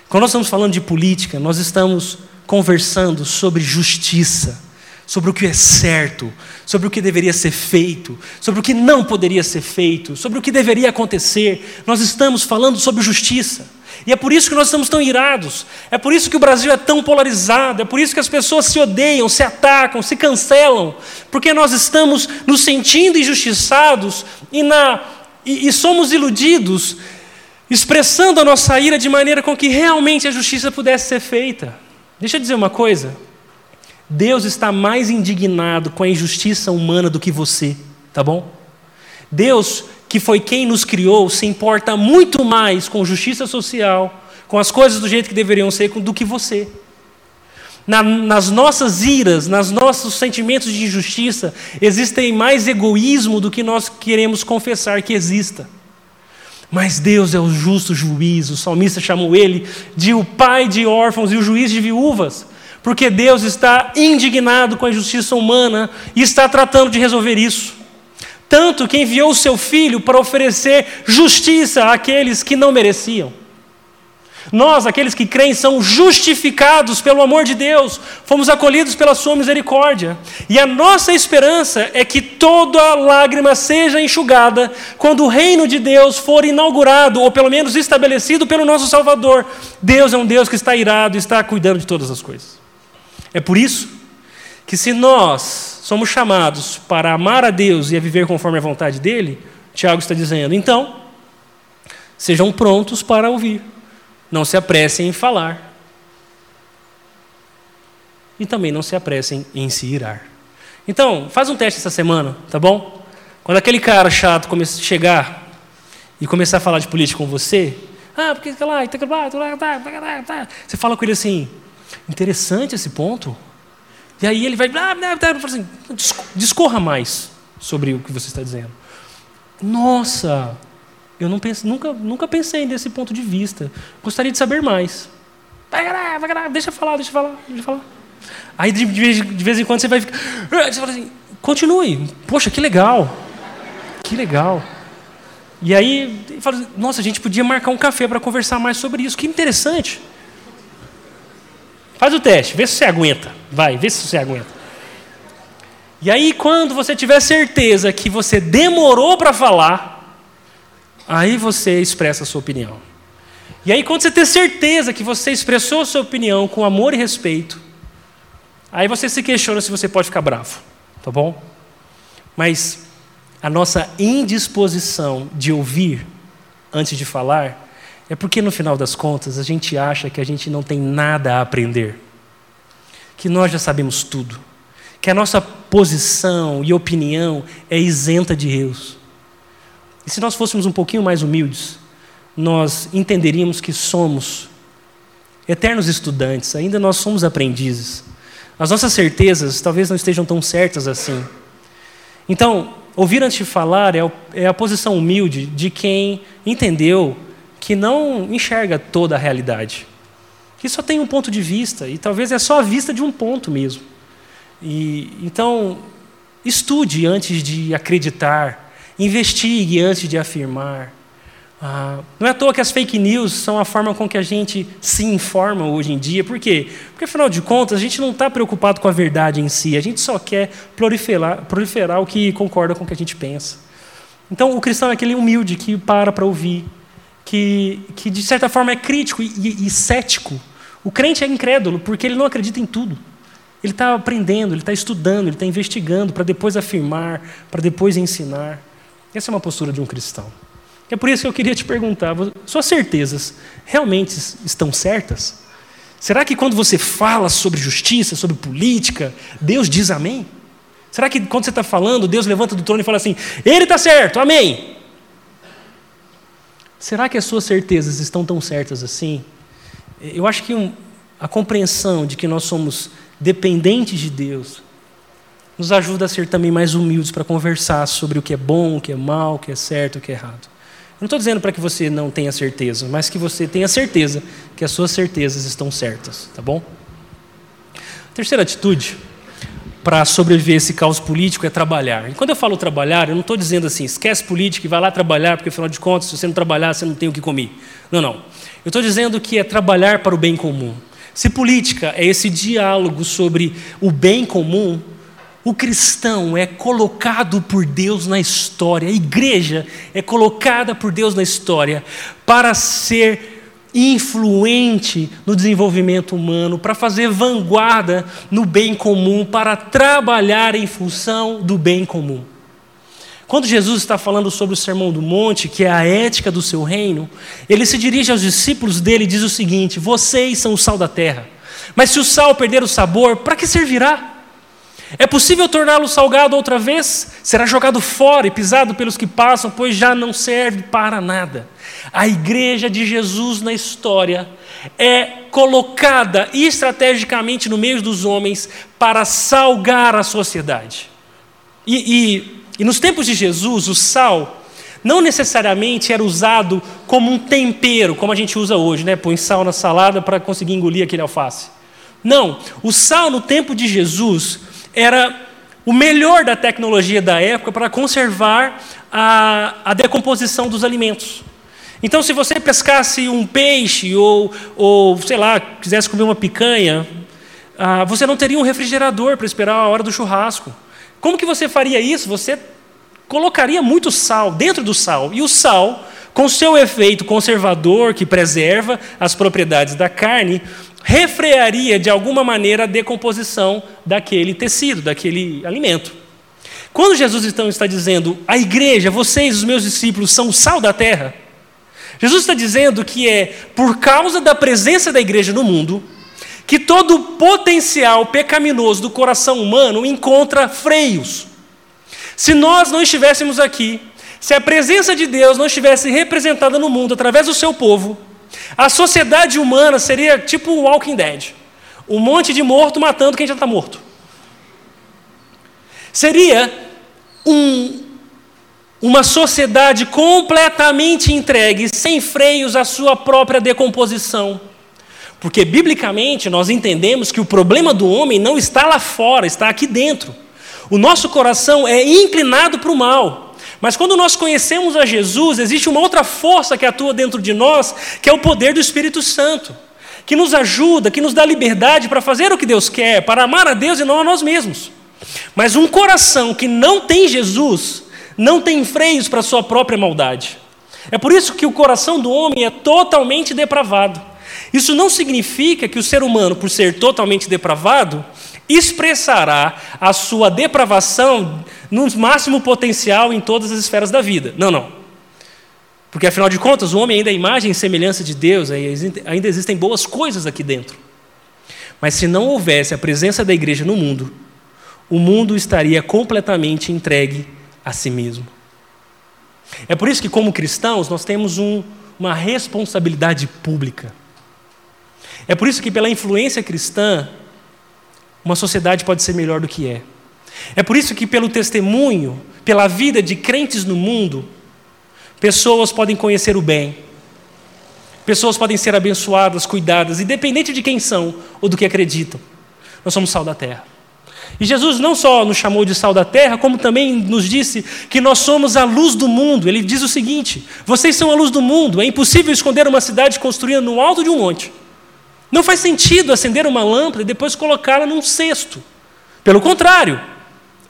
Quando nós estamos falando de política, nós estamos conversando sobre justiça, sobre o que é certo, sobre o que deveria ser feito, sobre o que não poderia ser feito, sobre o que deveria acontecer. Nós estamos falando sobre justiça. E é por isso que nós estamos tão irados. É por isso que o Brasil é tão polarizado. É por isso que as pessoas se odeiam, se atacam, se cancelam. Porque nós estamos nos sentindo injustiçados e, na, e, e somos iludidos, expressando a nossa ira de maneira com que realmente a justiça pudesse ser feita. Deixa eu dizer uma coisa. Deus está mais indignado com a injustiça humana do que você, tá bom? Deus que foi quem nos criou, se importa muito mais com justiça social, com as coisas do jeito que deveriam ser, do que você. Na, nas nossas iras, nos nossos sentimentos de injustiça, existem mais egoísmo do que nós queremos confessar que exista. Mas Deus é o justo juiz, o salmista chamou ele de o pai de órfãos e o juiz de viúvas, porque Deus está indignado com a justiça humana e está tratando de resolver isso. Tanto que enviou o seu filho para oferecer justiça àqueles que não mereciam. Nós, aqueles que creem, são justificados pelo amor de Deus, fomos acolhidos pela Sua misericórdia. E a nossa esperança é que toda lágrima seja enxugada quando o reino de Deus for inaugurado, ou pelo menos estabelecido pelo nosso Salvador. Deus é um Deus que está irado está cuidando de todas as coisas. É por isso que, se nós somos chamados para amar a Deus e a viver conforme a vontade dele, Tiago está dizendo, então, sejam prontos para ouvir, não se apressem em falar, e também não se apressem em se irar. Então, faz um teste essa semana, tá bom? Quando aquele cara chato começar a chegar e começar a falar de política com você, ah, porque lá, você fala com ele assim, interessante esse ponto. E aí ele vai, ah, assim, discorra mais sobre o que você está dizendo. Nossa, eu não pense, nunca, nunca pensei nesse ponto de vista. Gostaria de saber mais. Deixa eu falar, deixa eu falar, deixa eu falar. Aí de, de, de vez em quando você vai ficar. Você fala assim, continue. Poxa, que legal. Que legal. E aí, fala assim, nossa, a gente podia marcar um café para conversar mais sobre isso. Que interessante. Faz o teste, vê se você aguenta. Vai, vê se você aguenta. E aí, quando você tiver certeza que você demorou para falar, aí você expressa a sua opinião. E aí, quando você ter certeza que você expressou a sua opinião com amor e respeito, aí você se questiona se você pode ficar bravo, tá bom? Mas a nossa indisposição de ouvir antes de falar é porque no final das contas a gente acha que a gente não tem nada a aprender, que nós já sabemos tudo, que a nossa posição e opinião é isenta de erros. E se nós fôssemos um pouquinho mais humildes, nós entenderíamos que somos eternos estudantes, ainda nós somos aprendizes. As nossas certezas talvez não estejam tão certas assim. Então, ouvir antes de falar é, é a posição humilde de quem entendeu que não enxerga toda a realidade, que só tem um ponto de vista e talvez é só a vista de um ponto mesmo. E então estude antes de acreditar, investigue antes de afirmar, Ah, não é à toa que as fake news são a forma com que a gente se informa hoje em dia. Por quê? Porque, afinal de contas, a gente não está preocupado com a verdade em si, a gente só quer proliferar, proliferar o que concorda com o que a gente pensa. Então, o cristão é aquele humilde que para para ouvir, que, que de certa forma é crítico e, e, e cético. O crente é incrédulo porque ele não acredita em tudo. Ele está aprendendo, ele está estudando, ele está investigando para depois afirmar, para depois ensinar. Essa é uma postura de um cristão. É por isso que eu queria te perguntar: suas certezas realmente estão certas? Será que quando você fala sobre justiça, sobre política, Deus diz amém? Será que quando você está falando, Deus levanta do trono e fala assim: Ele está certo, amém? Será que as suas certezas estão tão certas assim? Eu acho que um, a compreensão de que nós somos dependentes de Deus nos ajuda a ser também mais humildes para conversar sobre o que é bom, o que é mal, o que é certo, o que é errado. Eu não estou dizendo para que você não tenha certeza, mas que você tenha certeza que as suas certezas estão certas, tá bom? Terceira atitude para sobreviver esse caos político é trabalhar. E quando eu falo trabalhar, eu não estou dizendo assim, esquece política e vai lá trabalhar, porque afinal de contas, se você não trabalhar, você não tem o que comer. Não, não. Eu estou dizendo que é trabalhar para o bem comum. Se política é esse diálogo sobre o bem comum, o cristão é colocado por Deus na história, a igreja é colocada por Deus na história para ser influente no desenvolvimento humano, para fazer vanguarda no bem comum, para trabalhar em função do bem comum. Quando Jesus está falando sobre o Sermão do Monte, que é a ética do seu reino, ele se dirige aos discípulos dele e diz o seguinte: Vocês são o sal da terra. Mas se o sal perder o sabor, para que servirá? É possível torná-lo salgado outra vez? Será jogado fora e pisado pelos que passam, pois já não serve para nada. A igreja de Jesus na história é colocada estrategicamente no meio dos homens para salgar a sociedade. E, e, e nos tempos de Jesus, o sal não necessariamente era usado como um tempero, como a gente usa hoje, né? Põe sal na salada para conseguir engolir aquele alface. Não, o sal no tempo de Jesus era o melhor da tecnologia da época para conservar a, a decomposição dos alimentos. Então, se você pescasse um peixe ou, ou sei lá, quisesse comer uma picanha, ah, você não teria um refrigerador para esperar a hora do churrasco. Como que você faria isso? Você colocaria muito sal dentro do sal. E o sal, com seu efeito conservador, que preserva as propriedades da carne, refrearia de alguma maneira a decomposição daquele tecido, daquele alimento. Quando Jesus então está dizendo, a igreja, vocês, os meus discípulos, são o sal da terra, Jesus está dizendo que é por causa da presença da igreja no mundo que todo o potencial pecaminoso do coração humano encontra freios. Se nós não estivéssemos aqui, se a presença de Deus não estivesse representada no mundo através do seu povo, a sociedade humana seria tipo o Walking Dead um monte de morto matando quem já está morto. Seria um, uma sociedade completamente entregue, sem freios à sua própria decomposição. Porque, biblicamente, nós entendemos que o problema do homem não está lá fora, está aqui dentro. O nosso coração é inclinado para o mal. Mas quando nós conhecemos a Jesus, existe uma outra força que atua dentro de nós, que é o poder do Espírito Santo, que nos ajuda, que nos dá liberdade para fazer o que Deus quer, para amar a Deus e não a nós mesmos. Mas um coração que não tem Jesus, não tem freios para sua própria maldade. É por isso que o coração do homem é totalmente depravado. Isso não significa que o ser humano, por ser totalmente depravado, expressará a sua depravação no máximo potencial em todas as esferas da vida. Não, não. Porque afinal de contas, o homem ainda é imagem e semelhança de Deus, ainda existem boas coisas aqui dentro. Mas se não houvesse a presença da igreja no mundo, o mundo estaria completamente entregue a si mesmo. É por isso que, como cristãos, nós temos um, uma responsabilidade pública. É por isso que, pela influência cristã, uma sociedade pode ser melhor do que é. É por isso que, pelo testemunho, pela vida de crentes no mundo, pessoas podem conhecer o bem, pessoas podem ser abençoadas, cuidadas, independente de quem são ou do que acreditam. Nós somos sal da terra. E Jesus não só nos chamou de sal da terra, como também nos disse que nós somos a luz do mundo. Ele diz o seguinte: vocês são a luz do mundo. É impossível esconder uma cidade construída no alto de um monte. Não faz sentido acender uma lâmpada e depois colocá-la num cesto. Pelo contrário,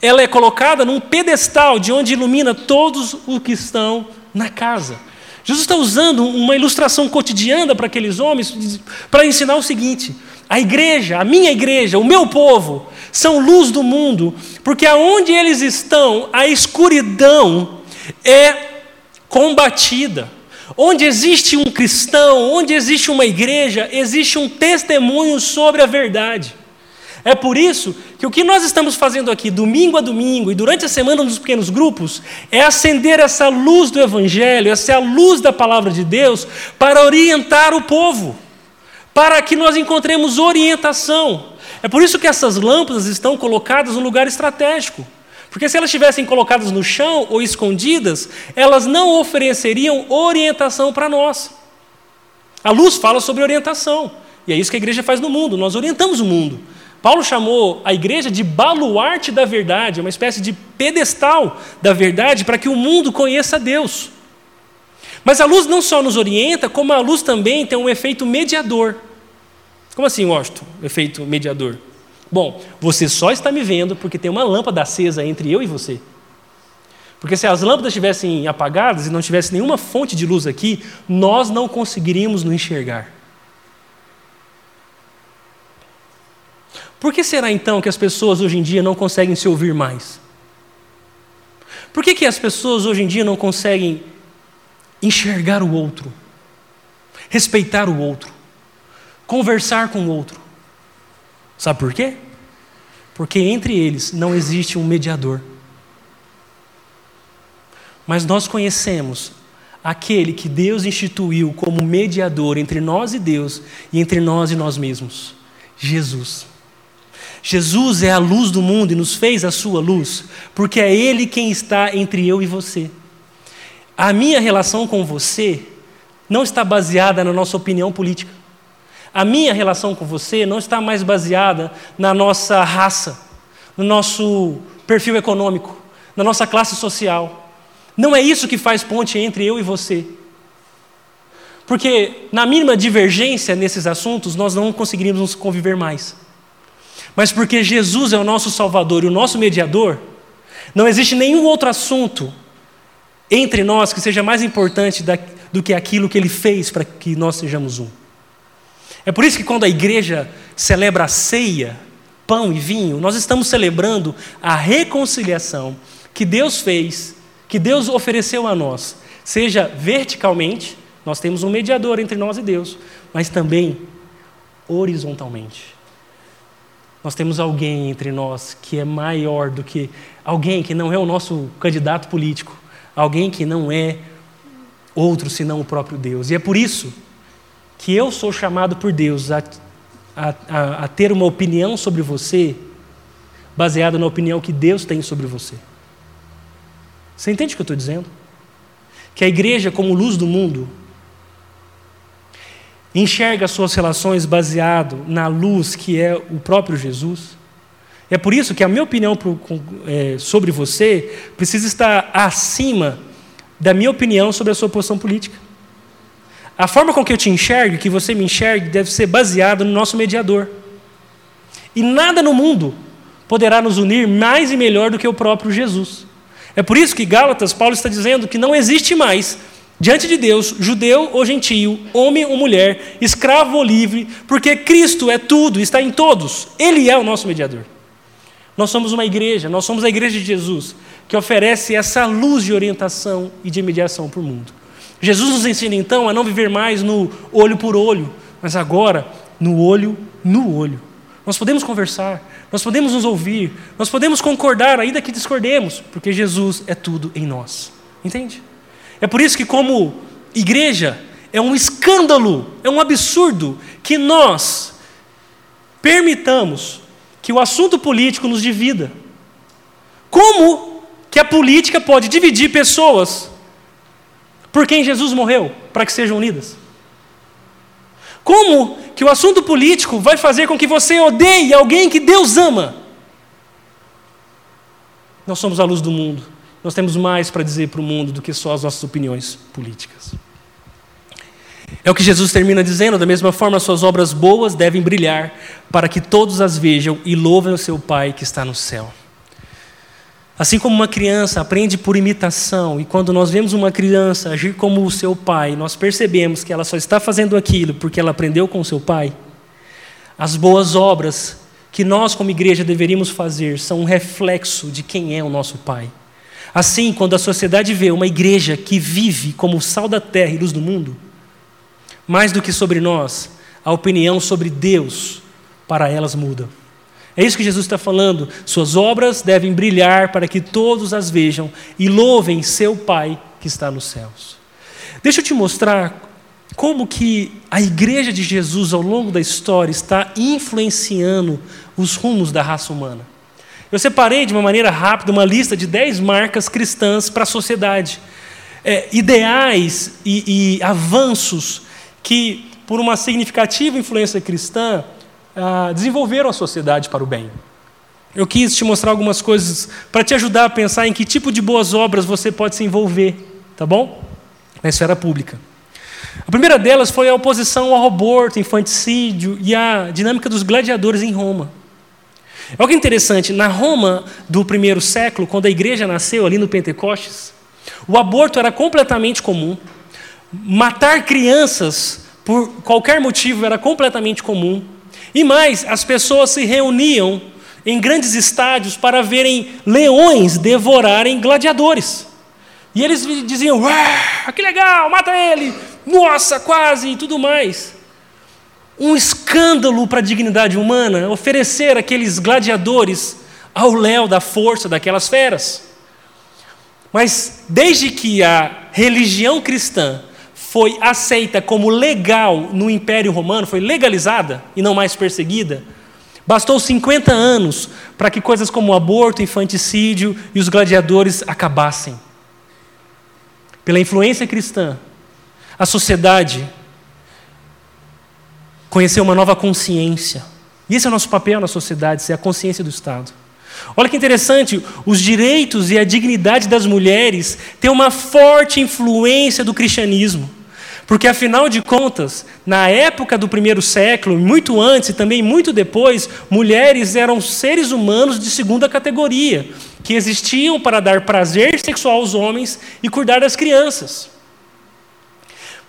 ela é colocada num pedestal de onde ilumina todos os que estão na casa. Jesus está usando uma ilustração cotidiana para aqueles homens para ensinar o seguinte: a igreja, a minha igreja, o meu povo, são luz do mundo, porque aonde eles estão, a escuridão é combatida. Onde existe um cristão, onde existe uma igreja, existe um testemunho sobre a verdade. É por isso que o que nós estamos fazendo aqui, domingo a domingo e durante a semana nos pequenos grupos, é acender essa luz do Evangelho, essa luz da palavra de Deus, para orientar o povo, para que nós encontremos orientação. É por isso que essas lâmpadas estão colocadas num lugar estratégico. Porque se elas estivessem colocadas no chão ou escondidas, elas não ofereceriam orientação para nós. A luz fala sobre orientação. E é isso que a igreja faz no mundo, nós orientamos o mundo. Paulo chamou a igreja de baluarte da verdade, uma espécie de pedestal da verdade para que o mundo conheça Deus. Mas a luz não só nos orienta, como a luz também tem um efeito mediador. Como assim, Washington, efeito mediador? Bom, você só está me vendo porque tem uma lâmpada acesa entre eu e você. Porque se as lâmpadas estivessem apagadas e não tivesse nenhuma fonte de luz aqui, nós não conseguiríamos nos enxergar. Por que será então que as pessoas hoje em dia não conseguem se ouvir mais? Por que, que as pessoas hoje em dia não conseguem enxergar o outro, respeitar o outro, conversar com o outro? Sabe por quê? Porque entre eles não existe um mediador. Mas nós conhecemos aquele que Deus instituiu como mediador entre nós e Deus e entre nós e nós mesmos Jesus. Jesus é a luz do mundo e nos fez a sua luz, porque é Ele quem está entre eu e você. A minha relação com você não está baseada na nossa opinião política. A minha relação com você não está mais baseada na nossa raça, no nosso perfil econômico, na nossa classe social. Não é isso que faz ponte entre eu e você. Porque, na mínima divergência nesses assuntos, nós não conseguiríamos conviver mais mas porque Jesus é o nosso Salvador e o nosso mediador, não existe nenhum outro assunto entre nós que seja mais importante do que aquilo que Ele fez para que nós sejamos um. É por isso que quando a igreja celebra a ceia, pão e vinho, nós estamos celebrando a reconciliação que Deus fez, que Deus ofereceu a nós, seja verticalmente, nós temos um mediador entre nós e Deus, mas também horizontalmente. Nós temos alguém entre nós que é maior do que alguém que não é o nosso candidato político, alguém que não é outro senão o próprio Deus. E é por isso que eu sou chamado por Deus a, a, a, a ter uma opinião sobre você baseada na opinião que Deus tem sobre você. Você entende o que eu estou dizendo? Que a igreja, como luz do mundo, enxerga suas relações baseado na luz que é o próprio Jesus. É por isso que a minha opinião é, sobre você precisa estar acima da minha opinião sobre a sua posição política. A forma com que eu te enxergo, que você me enxergue, deve ser baseada no nosso mediador. E nada no mundo poderá nos unir mais e melhor do que o próprio Jesus. É por isso que Gálatas, Paulo está dizendo que não existe mais Diante de Deus, judeu ou gentio, homem ou mulher, escravo ou livre, porque Cristo é tudo, está em todos. Ele é o nosso mediador. Nós somos uma igreja, nós somos a igreja de Jesus, que oferece essa luz de orientação e de mediação para o mundo. Jesus nos ensina então a não viver mais no olho por olho, mas agora no olho no olho. Nós podemos conversar, nós podemos nos ouvir, nós podemos concordar, ainda que discordemos, porque Jesus é tudo em nós. Entende? É por isso que, como igreja, é um escândalo, é um absurdo que nós permitamos que o assunto político nos divida. Como que a política pode dividir pessoas por quem Jesus morreu para que sejam unidas? Como que o assunto político vai fazer com que você odeie alguém que Deus ama? Nós somos a luz do mundo. Nós temos mais para dizer para o mundo do que só as nossas opiniões políticas. É o que Jesus termina dizendo, da mesma forma, suas obras boas devem brilhar, para que todos as vejam e louvem o seu Pai que está no céu. Assim como uma criança aprende por imitação, e quando nós vemos uma criança agir como o seu pai, nós percebemos que ela só está fazendo aquilo porque ela aprendeu com o seu pai, as boas obras que nós, como igreja, deveríamos fazer são um reflexo de quem é o nosso pai. Assim, quando a sociedade vê uma igreja que vive como sal da terra e luz do mundo, mais do que sobre nós, a opinião sobre Deus para elas muda. É isso que Jesus está falando. Suas obras devem brilhar para que todos as vejam e louvem seu Pai que está nos céus. Deixa eu te mostrar como que a igreja de Jesus ao longo da história está influenciando os rumos da raça humana. Eu separei de uma maneira rápida uma lista de dez marcas cristãs para a sociedade. É, ideais e, e avanços que, por uma significativa influência cristã, ah, desenvolveram a sociedade para o bem. Eu quis te mostrar algumas coisas para te ajudar a pensar em que tipo de boas obras você pode se envolver, tá bom? Na esfera pública. A primeira delas foi a oposição ao aborto, infanticídio e a dinâmica dos gladiadores em Roma. Olha que interessante, na Roma do primeiro século, quando a igreja nasceu ali no Pentecostes, o aborto era completamente comum. Matar crianças por qualquer motivo era completamente comum. E mais, as pessoas se reuniam em grandes estádios para verem leões devorarem gladiadores. E eles diziam: que legal, mata ele, nossa, quase, e tudo mais. Um escândalo para a dignidade humana oferecer aqueles gladiadores ao léu da força daquelas feras. Mas desde que a religião cristã foi aceita como legal no Império Romano, foi legalizada e não mais perseguida, bastou 50 anos para que coisas como o aborto, infanticídio e os gladiadores acabassem. Pela influência cristã, a sociedade conheceu uma nova consciência. E esse é o nosso papel na sociedade, ser a consciência do Estado. Olha que interessante, os direitos e a dignidade das mulheres têm uma forte influência do cristianismo. Porque, afinal de contas, na época do primeiro século, muito antes e também muito depois, mulheres eram seres humanos de segunda categoria, que existiam para dar prazer sexual aos homens e cuidar das crianças.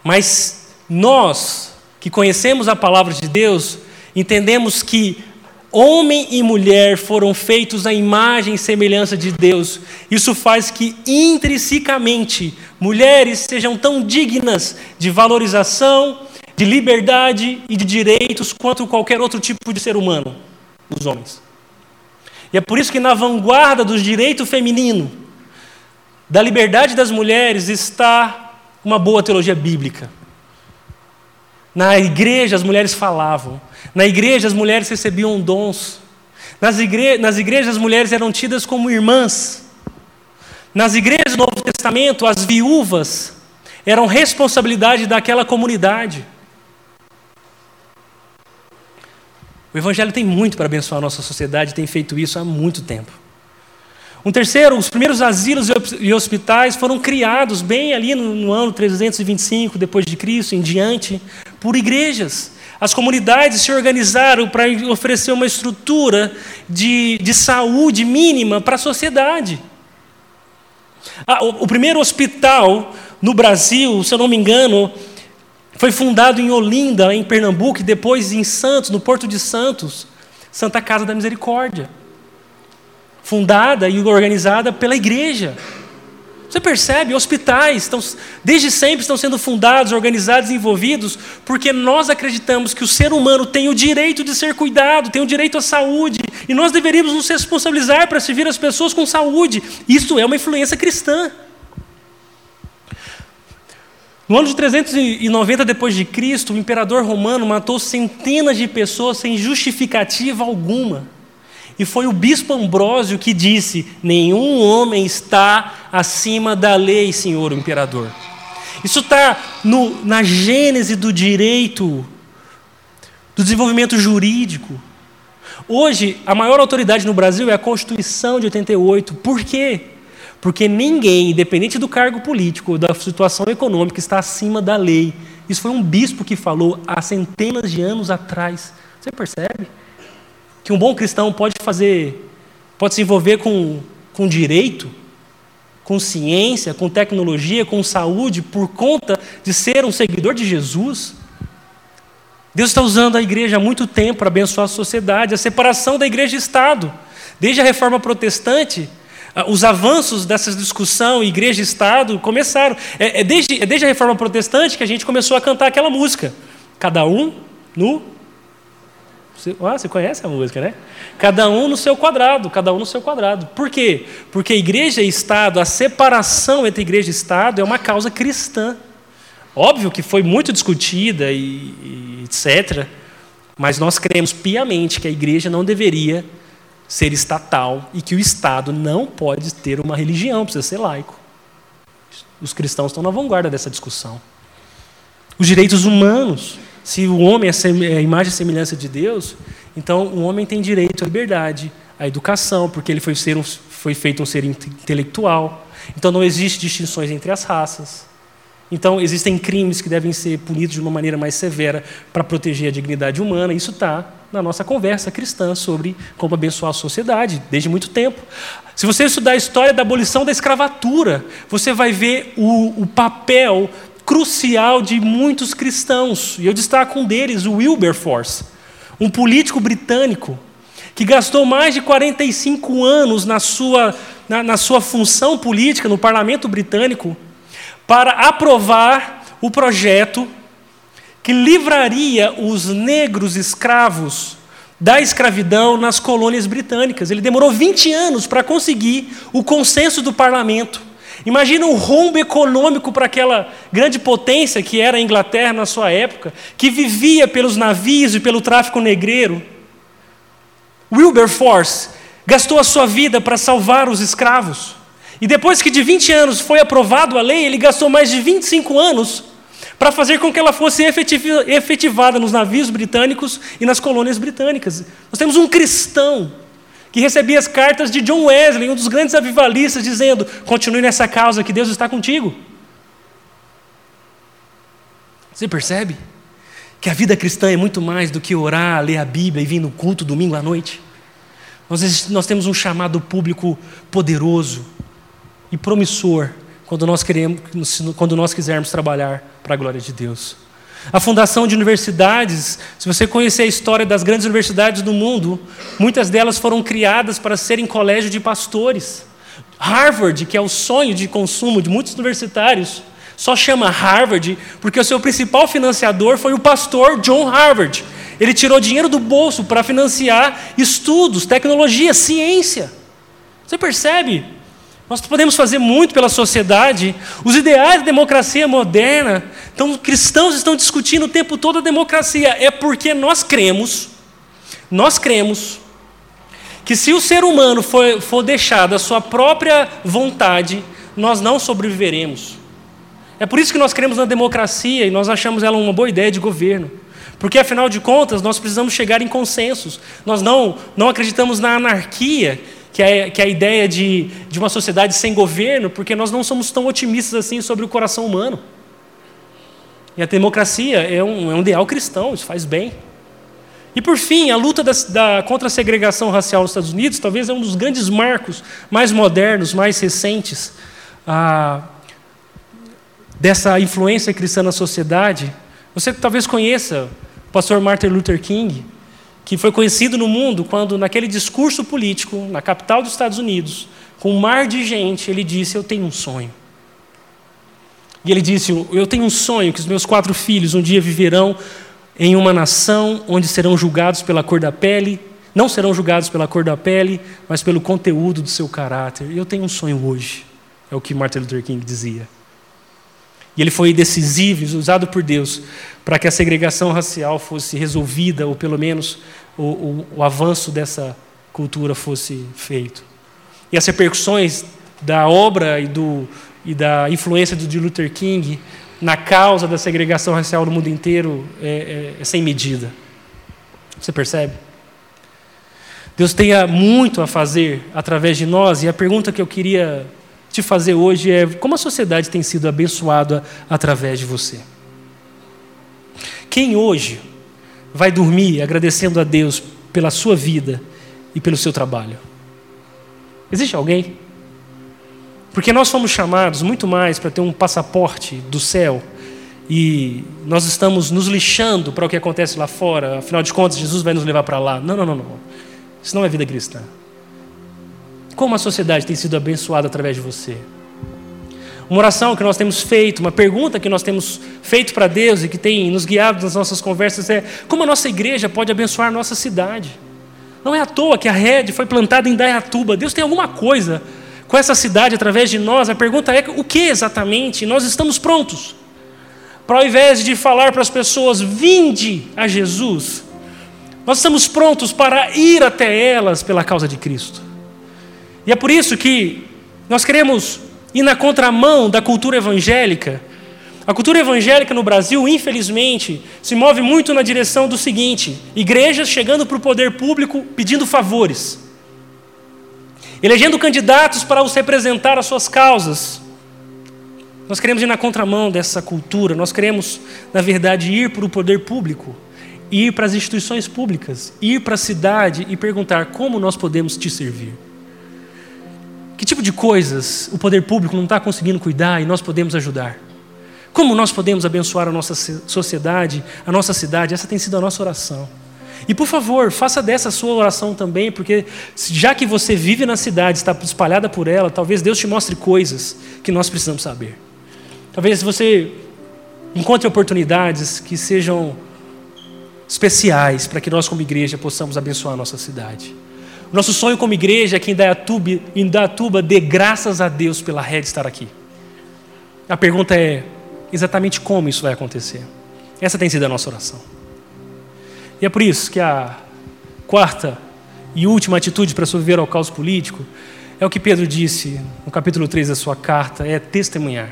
Mas nós, que conhecemos a palavra de Deus, entendemos que Homem e mulher foram feitos à imagem e semelhança de Deus. Isso faz que intrinsecamente mulheres sejam tão dignas de valorização, de liberdade e de direitos quanto qualquer outro tipo de ser humano, os homens. E é por isso que na vanguarda do direito feminino, da liberdade das mulheres, está uma boa teologia bíblica. Na igreja as mulheres falavam, na igreja, as mulheres recebiam dons. Nas, igre... Nas igrejas, as mulheres eram tidas como irmãs. Nas igrejas do Novo Testamento, as viúvas eram responsabilidade daquela comunidade. O Evangelho tem muito para abençoar a nossa sociedade, tem feito isso há muito tempo. Um terceiro, os primeiros asilos e hospitais foram criados bem ali no, no ano 325 depois de Cristo em diante por igrejas. As comunidades se organizaram para oferecer uma estrutura de, de saúde mínima para a sociedade. Ah, o, o primeiro hospital no Brasil, se eu não me engano, foi fundado em Olinda, em Pernambuco, e depois em Santos, no Porto de Santos, Santa Casa da Misericórdia. Fundada e organizada pela igreja. Você percebe? Hospitais estão, desde sempre estão sendo fundados, organizados, envolvidos, porque nós acreditamos que o ser humano tem o direito de ser cuidado, tem o direito à saúde, e nós deveríamos nos responsabilizar para servir as pessoas com saúde. Isso é uma influência cristã. No ano de 390 depois de Cristo, o imperador romano matou centenas de pessoas sem justificativa alguma. E foi o bispo Ambrósio que disse: Nenhum homem está acima da lei, senhor imperador. Isso está na gênese do direito, do desenvolvimento jurídico. Hoje, a maior autoridade no Brasil é a Constituição de 88. Por quê? Porque ninguém, independente do cargo político da situação econômica, está acima da lei. Isso foi um bispo que falou há centenas de anos atrás. Você percebe? Que um bom cristão pode fazer, pode se envolver com, com direito, com ciência, com tecnologia, com saúde, por conta de ser um seguidor de Jesus. Deus está usando a igreja há muito tempo para abençoar a sociedade, a separação da igreja e Estado. Desde a reforma protestante, ah, os avanços dessa discussão, igreja e Estado, começaram. É, é, desde, é desde a reforma protestante que a gente começou a cantar aquela música. Cada um no. Você, ah, você conhece a música, né? Cada um no seu quadrado, cada um no seu quadrado. Por quê? Porque igreja e Estado, a separação entre igreja e Estado é uma causa cristã. Óbvio que foi muito discutida e, e etc. Mas nós cremos piamente que a igreja não deveria ser estatal e que o Estado não pode ter uma religião, precisa ser laico. Os cristãos estão na vanguarda dessa discussão. Os direitos humanos. Se o homem é a imagem e semelhança de Deus, então o homem tem direito à liberdade, à educação, porque ele foi, ser um, foi feito um ser intelectual. Então não existe distinções entre as raças. Então existem crimes que devem ser punidos de uma maneira mais severa para proteger a dignidade humana. Isso está na nossa conversa cristã sobre como abençoar a sociedade, desde muito tempo. Se você estudar a história da abolição da escravatura, você vai ver o, o papel crucial de muitos cristãos. E eu destaco um deles, o Wilberforce, um político britânico que gastou mais de 45 anos na sua, na, na sua função política no parlamento britânico para aprovar o projeto que livraria os negros escravos da escravidão nas colônias britânicas. Ele demorou 20 anos para conseguir o consenso do parlamento. Imagina o rombo econômico para aquela grande potência que era a Inglaterra na sua época, que vivia pelos navios e pelo tráfico negreiro. Wilberforce gastou a sua vida para salvar os escravos. E depois que de 20 anos foi aprovado a lei, ele gastou mais de 25 anos para fazer com que ela fosse efetivada nos navios britânicos e nas colônias britânicas. Nós temos um cristão que recebia as cartas de John Wesley, um dos grandes avivalistas, dizendo: continue nessa causa, que Deus está contigo. Você percebe? Que a vida cristã é muito mais do que orar, ler a Bíblia e vir no culto domingo à noite. Nós, nós temos um chamado público poderoso e promissor quando nós, queremos, quando nós quisermos trabalhar para a glória de Deus. A fundação de universidades, se você conhecer a história das grandes universidades do mundo, muitas delas foram criadas para serem colégio de pastores. Harvard, que é o sonho de consumo de muitos universitários, só chama Harvard porque o seu principal financiador foi o pastor John Harvard. Ele tirou dinheiro do bolso para financiar estudos, tecnologia, ciência. Você percebe? Nós podemos fazer muito pela sociedade. Os ideais da democracia moderna, então cristãos estão discutindo o tempo todo a democracia. É porque nós cremos, nós cremos, que se o ser humano for, for deixado à sua própria vontade, nós não sobreviveremos. É por isso que nós cremos na democracia e nós achamos ela uma boa ideia de governo. Porque, afinal de contas, nós precisamos chegar em consensos. Nós não, não acreditamos na anarquia, que é, que é a ideia de, de uma sociedade sem governo, porque nós não somos tão otimistas assim sobre o coração humano. E a democracia é um, é um ideal cristão, isso faz bem. E por fim, a luta da, da, contra a segregação racial nos Estados Unidos talvez é um dos grandes marcos mais modernos, mais recentes ah, dessa influência cristã na sociedade. Você talvez conheça o pastor Martin Luther King, que foi conhecido no mundo quando, naquele discurso político, na capital dos Estados Unidos, com um mar de gente, ele disse: Eu tenho um sonho. E ele disse: Eu tenho um sonho que os meus quatro filhos um dia viverão em uma nação onde serão julgados pela cor da pele, não serão julgados pela cor da pele, mas pelo conteúdo do seu caráter. Eu tenho um sonho hoje, é o que Martin Luther King dizia. E ele foi decisivo, usado por Deus, para que a segregação racial fosse resolvida, ou pelo menos o, o, o avanço dessa cultura fosse feito. E as repercussões da obra e, do, e da influência de Luther King na causa da segregação racial no mundo inteiro é, é, é sem medida. Você percebe? Deus tenha muito a fazer através de nós, e a pergunta que eu queria te fazer hoje é: como a sociedade tem sido abençoada através de você? Quem hoje vai dormir agradecendo a Deus pela sua vida e pelo seu trabalho? Existe alguém? Porque nós fomos chamados muito mais para ter um passaporte do céu e nós estamos nos lixando para o que acontece lá fora, afinal de contas, Jesus vai nos levar para lá. Não, não, não, não. Isso não é vida cristã. Como a sociedade tem sido abençoada através de você? Uma oração que nós temos feito, uma pergunta que nós temos feito para Deus e que tem nos guiado nas nossas conversas é: como a nossa igreja pode abençoar a nossa cidade? Não é à toa que a rede foi plantada em Dayatuba. Deus tem alguma coisa com essa cidade através de nós. A pergunta é: o que exatamente? Nós estamos prontos para, ao invés de falar para as pessoas, vinde a Jesus, nós estamos prontos para ir até elas pela causa de Cristo. E é por isso que nós queremos ir na contramão da cultura evangélica. A cultura evangélica no Brasil, infelizmente, se move muito na direção do seguinte: igrejas chegando para o poder público pedindo favores, elegendo candidatos para os representar as suas causas. Nós queremos ir na contramão dessa cultura, nós queremos, na verdade, ir para o poder público, ir para as instituições públicas, ir para a cidade e perguntar como nós podemos te servir. Que tipo de coisas o poder público não está conseguindo cuidar e nós podemos ajudar? Como nós podemos abençoar a nossa sociedade, a nossa cidade? Essa tem sido a nossa oração. E por favor, faça dessa sua oração também, porque já que você vive na cidade, está espalhada por ela, talvez Deus te mostre coisas que nós precisamos saber. Talvez você encontre oportunidades que sejam especiais para que nós, como igreja, possamos abençoar a nossa cidade. Nosso sonho como igreja é que em Dayatuba, em Dayatuba dê graças a Deus pela rede estar aqui. A pergunta é exatamente como isso vai acontecer. Essa tem sido a nossa oração. E é por isso que a quarta e última atitude para sobreviver ao caos político é o que Pedro disse no capítulo 3 da sua carta, é testemunhar.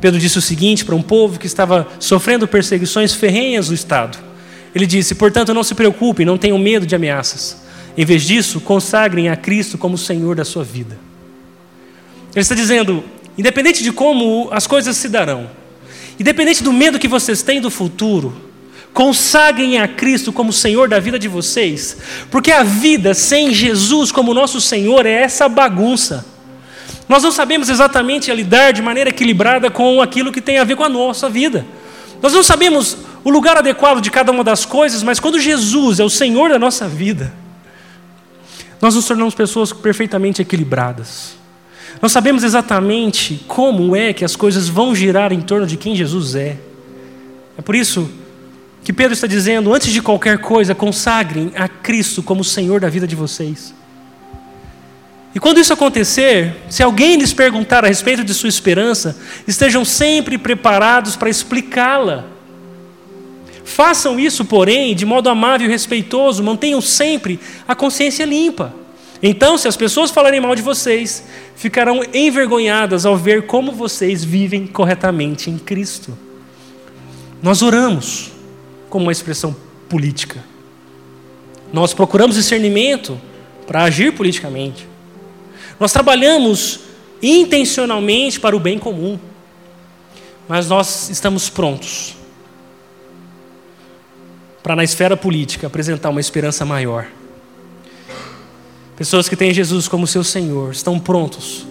Pedro disse o seguinte para um povo que estava sofrendo perseguições ferrenhas do Estado. Ele disse: Portanto, não se preocupem, não tenham medo de ameaças. Em vez disso, consagrem a Cristo como Senhor da sua vida. Ele está dizendo: independente de como as coisas se darão, independente do medo que vocês têm do futuro, consagrem a Cristo como Senhor da vida de vocês, porque a vida sem Jesus como nosso Senhor é essa bagunça. Nós não sabemos exatamente lidar de maneira equilibrada com aquilo que tem a ver com a nossa vida. Nós não sabemos o lugar adequado de cada uma das coisas, mas quando Jesus é o Senhor da nossa vida, nós nos tornamos pessoas perfeitamente equilibradas. Nós sabemos exatamente como é que as coisas vão girar em torno de quem Jesus é. É por isso que Pedro está dizendo: antes de qualquer coisa, consagrem a Cristo como Senhor da vida de vocês. E quando isso acontecer, se alguém lhes perguntar a respeito de sua esperança, estejam sempre preparados para explicá-la. Façam isso, porém, de modo amável e respeitoso, mantenham sempre a consciência limpa. Então, se as pessoas falarem mal de vocês, ficarão envergonhadas ao ver como vocês vivem corretamente em Cristo. Nós oramos como uma expressão política. Nós procuramos discernimento para agir politicamente. Nós trabalhamos intencionalmente para o bem comum. Mas nós estamos prontos para, na esfera política, apresentar uma esperança maior. Pessoas que têm Jesus como seu Senhor estão prontos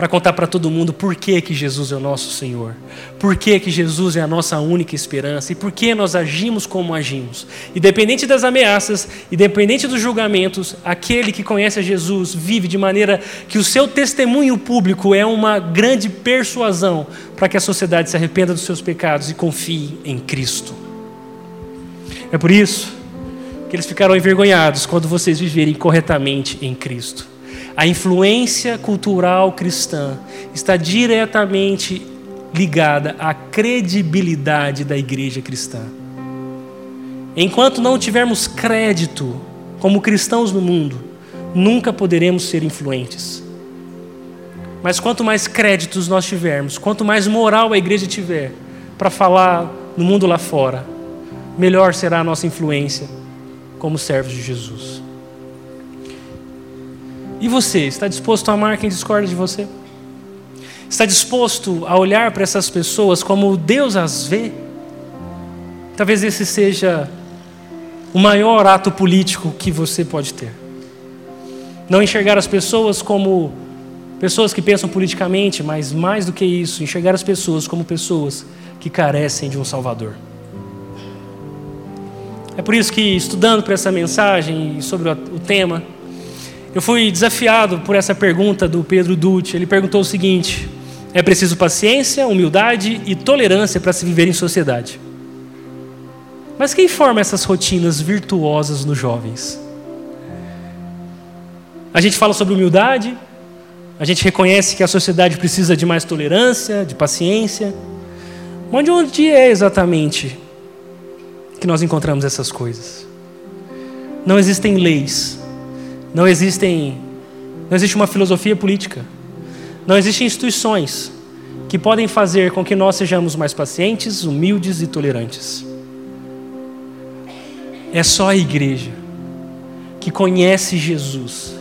para contar para todo mundo por que, que Jesus é o nosso Senhor, por que, que Jesus é a nossa única esperança e por que nós agimos como agimos. Independente das ameaças, independente dos julgamentos, aquele que conhece a Jesus vive de maneira que o seu testemunho público é uma grande persuasão para que a sociedade se arrependa dos seus pecados e confie em Cristo. É por isso que eles ficarão envergonhados quando vocês viverem corretamente em Cristo. A influência cultural cristã está diretamente ligada à credibilidade da igreja cristã. Enquanto não tivermos crédito como cristãos no mundo, nunca poderemos ser influentes. Mas quanto mais créditos nós tivermos, quanto mais moral a igreja tiver para falar no mundo lá fora, melhor será a nossa influência como servos de Jesus. E você, está disposto a amar quem discorda de você? Está disposto a olhar para essas pessoas como Deus as vê? Talvez esse seja o maior ato político que você pode ter. Não enxergar as pessoas como pessoas que pensam politicamente, mas mais do que isso, enxergar as pessoas como pessoas que carecem de um Salvador. É por isso que, estudando para essa mensagem e sobre o tema, eu fui desafiado por essa pergunta do Pedro Dutti. Ele perguntou o seguinte: é preciso paciência, humildade e tolerância para se viver em sociedade. Mas quem forma essas rotinas virtuosas nos jovens? A gente fala sobre humildade, a gente reconhece que a sociedade precisa de mais tolerância, de paciência. Mas onde é exatamente que nós encontramos essas coisas? Não existem leis, não existem, não existe uma filosofia política, não existem instituições que podem fazer com que nós sejamos mais pacientes, humildes e tolerantes. É só a igreja que conhece Jesus,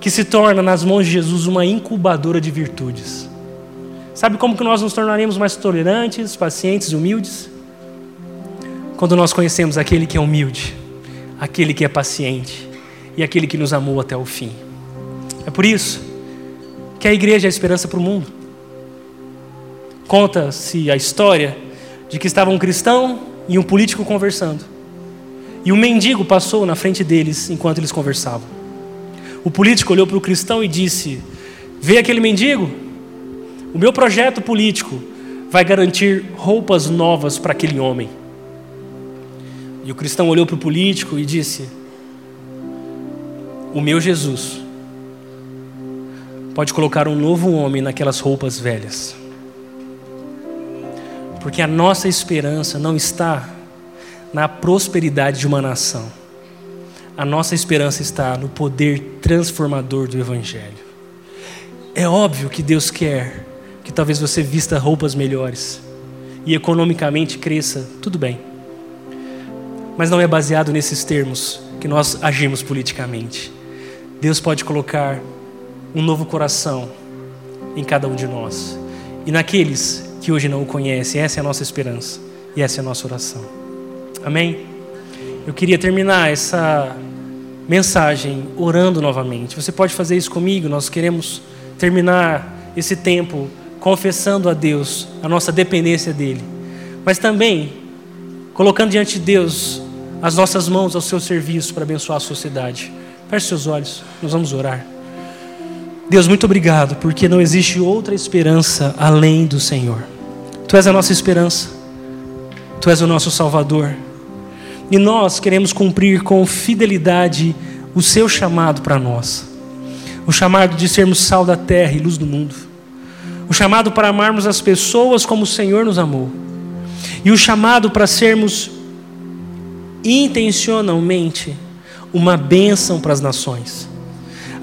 que se torna nas mãos de Jesus uma incubadora de virtudes. Sabe como que nós nos tornaremos mais tolerantes, pacientes e humildes? Quando nós conhecemos aquele que é humilde, aquele que é paciente e aquele que nos amou até o fim. É por isso que a igreja é a esperança para o mundo. Conta-se a história de que estava um cristão e um político conversando. E um mendigo passou na frente deles enquanto eles conversavam. O político olhou para o cristão e disse: Vê aquele mendigo? O meu projeto político vai garantir roupas novas para aquele homem. E o cristão olhou para o político e disse: O meu Jesus pode colocar um novo homem naquelas roupas velhas. Porque a nossa esperança não está na prosperidade de uma nação. A nossa esperança está no poder transformador do Evangelho. É óbvio que Deus quer que talvez você vista roupas melhores e economicamente cresça, tudo bem. Mas não é baseado nesses termos que nós agimos politicamente. Deus pode colocar um novo coração em cada um de nós e naqueles que hoje não o conhecem. Essa é a nossa esperança e essa é a nossa oração. Amém? Eu queria terminar essa mensagem orando novamente. Você pode fazer isso comigo? Nós queremos terminar esse tempo confessando a Deus a nossa dependência dEle, mas também colocando diante de Deus as nossas mãos ao seu serviço para abençoar a sociedade. Feche seus olhos, nós vamos orar. Deus, muito obrigado, porque não existe outra esperança além do Senhor. Tu és a nossa esperança, Tu és o nosso Salvador. E nós queremos cumprir com fidelidade o seu chamado para nós. O chamado de sermos sal da terra e luz do mundo. O chamado para amarmos as pessoas como o Senhor nos amou. E o chamado para sermos intencionalmente uma bênção para as nações.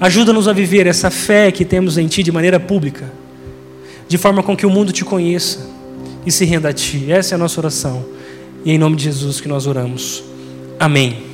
Ajuda-nos a viver essa fé que temos em Ti de maneira pública, de forma com que o mundo te conheça e se renda a Ti. Essa é a nossa oração. E é em nome de Jesus que nós oramos. Amém.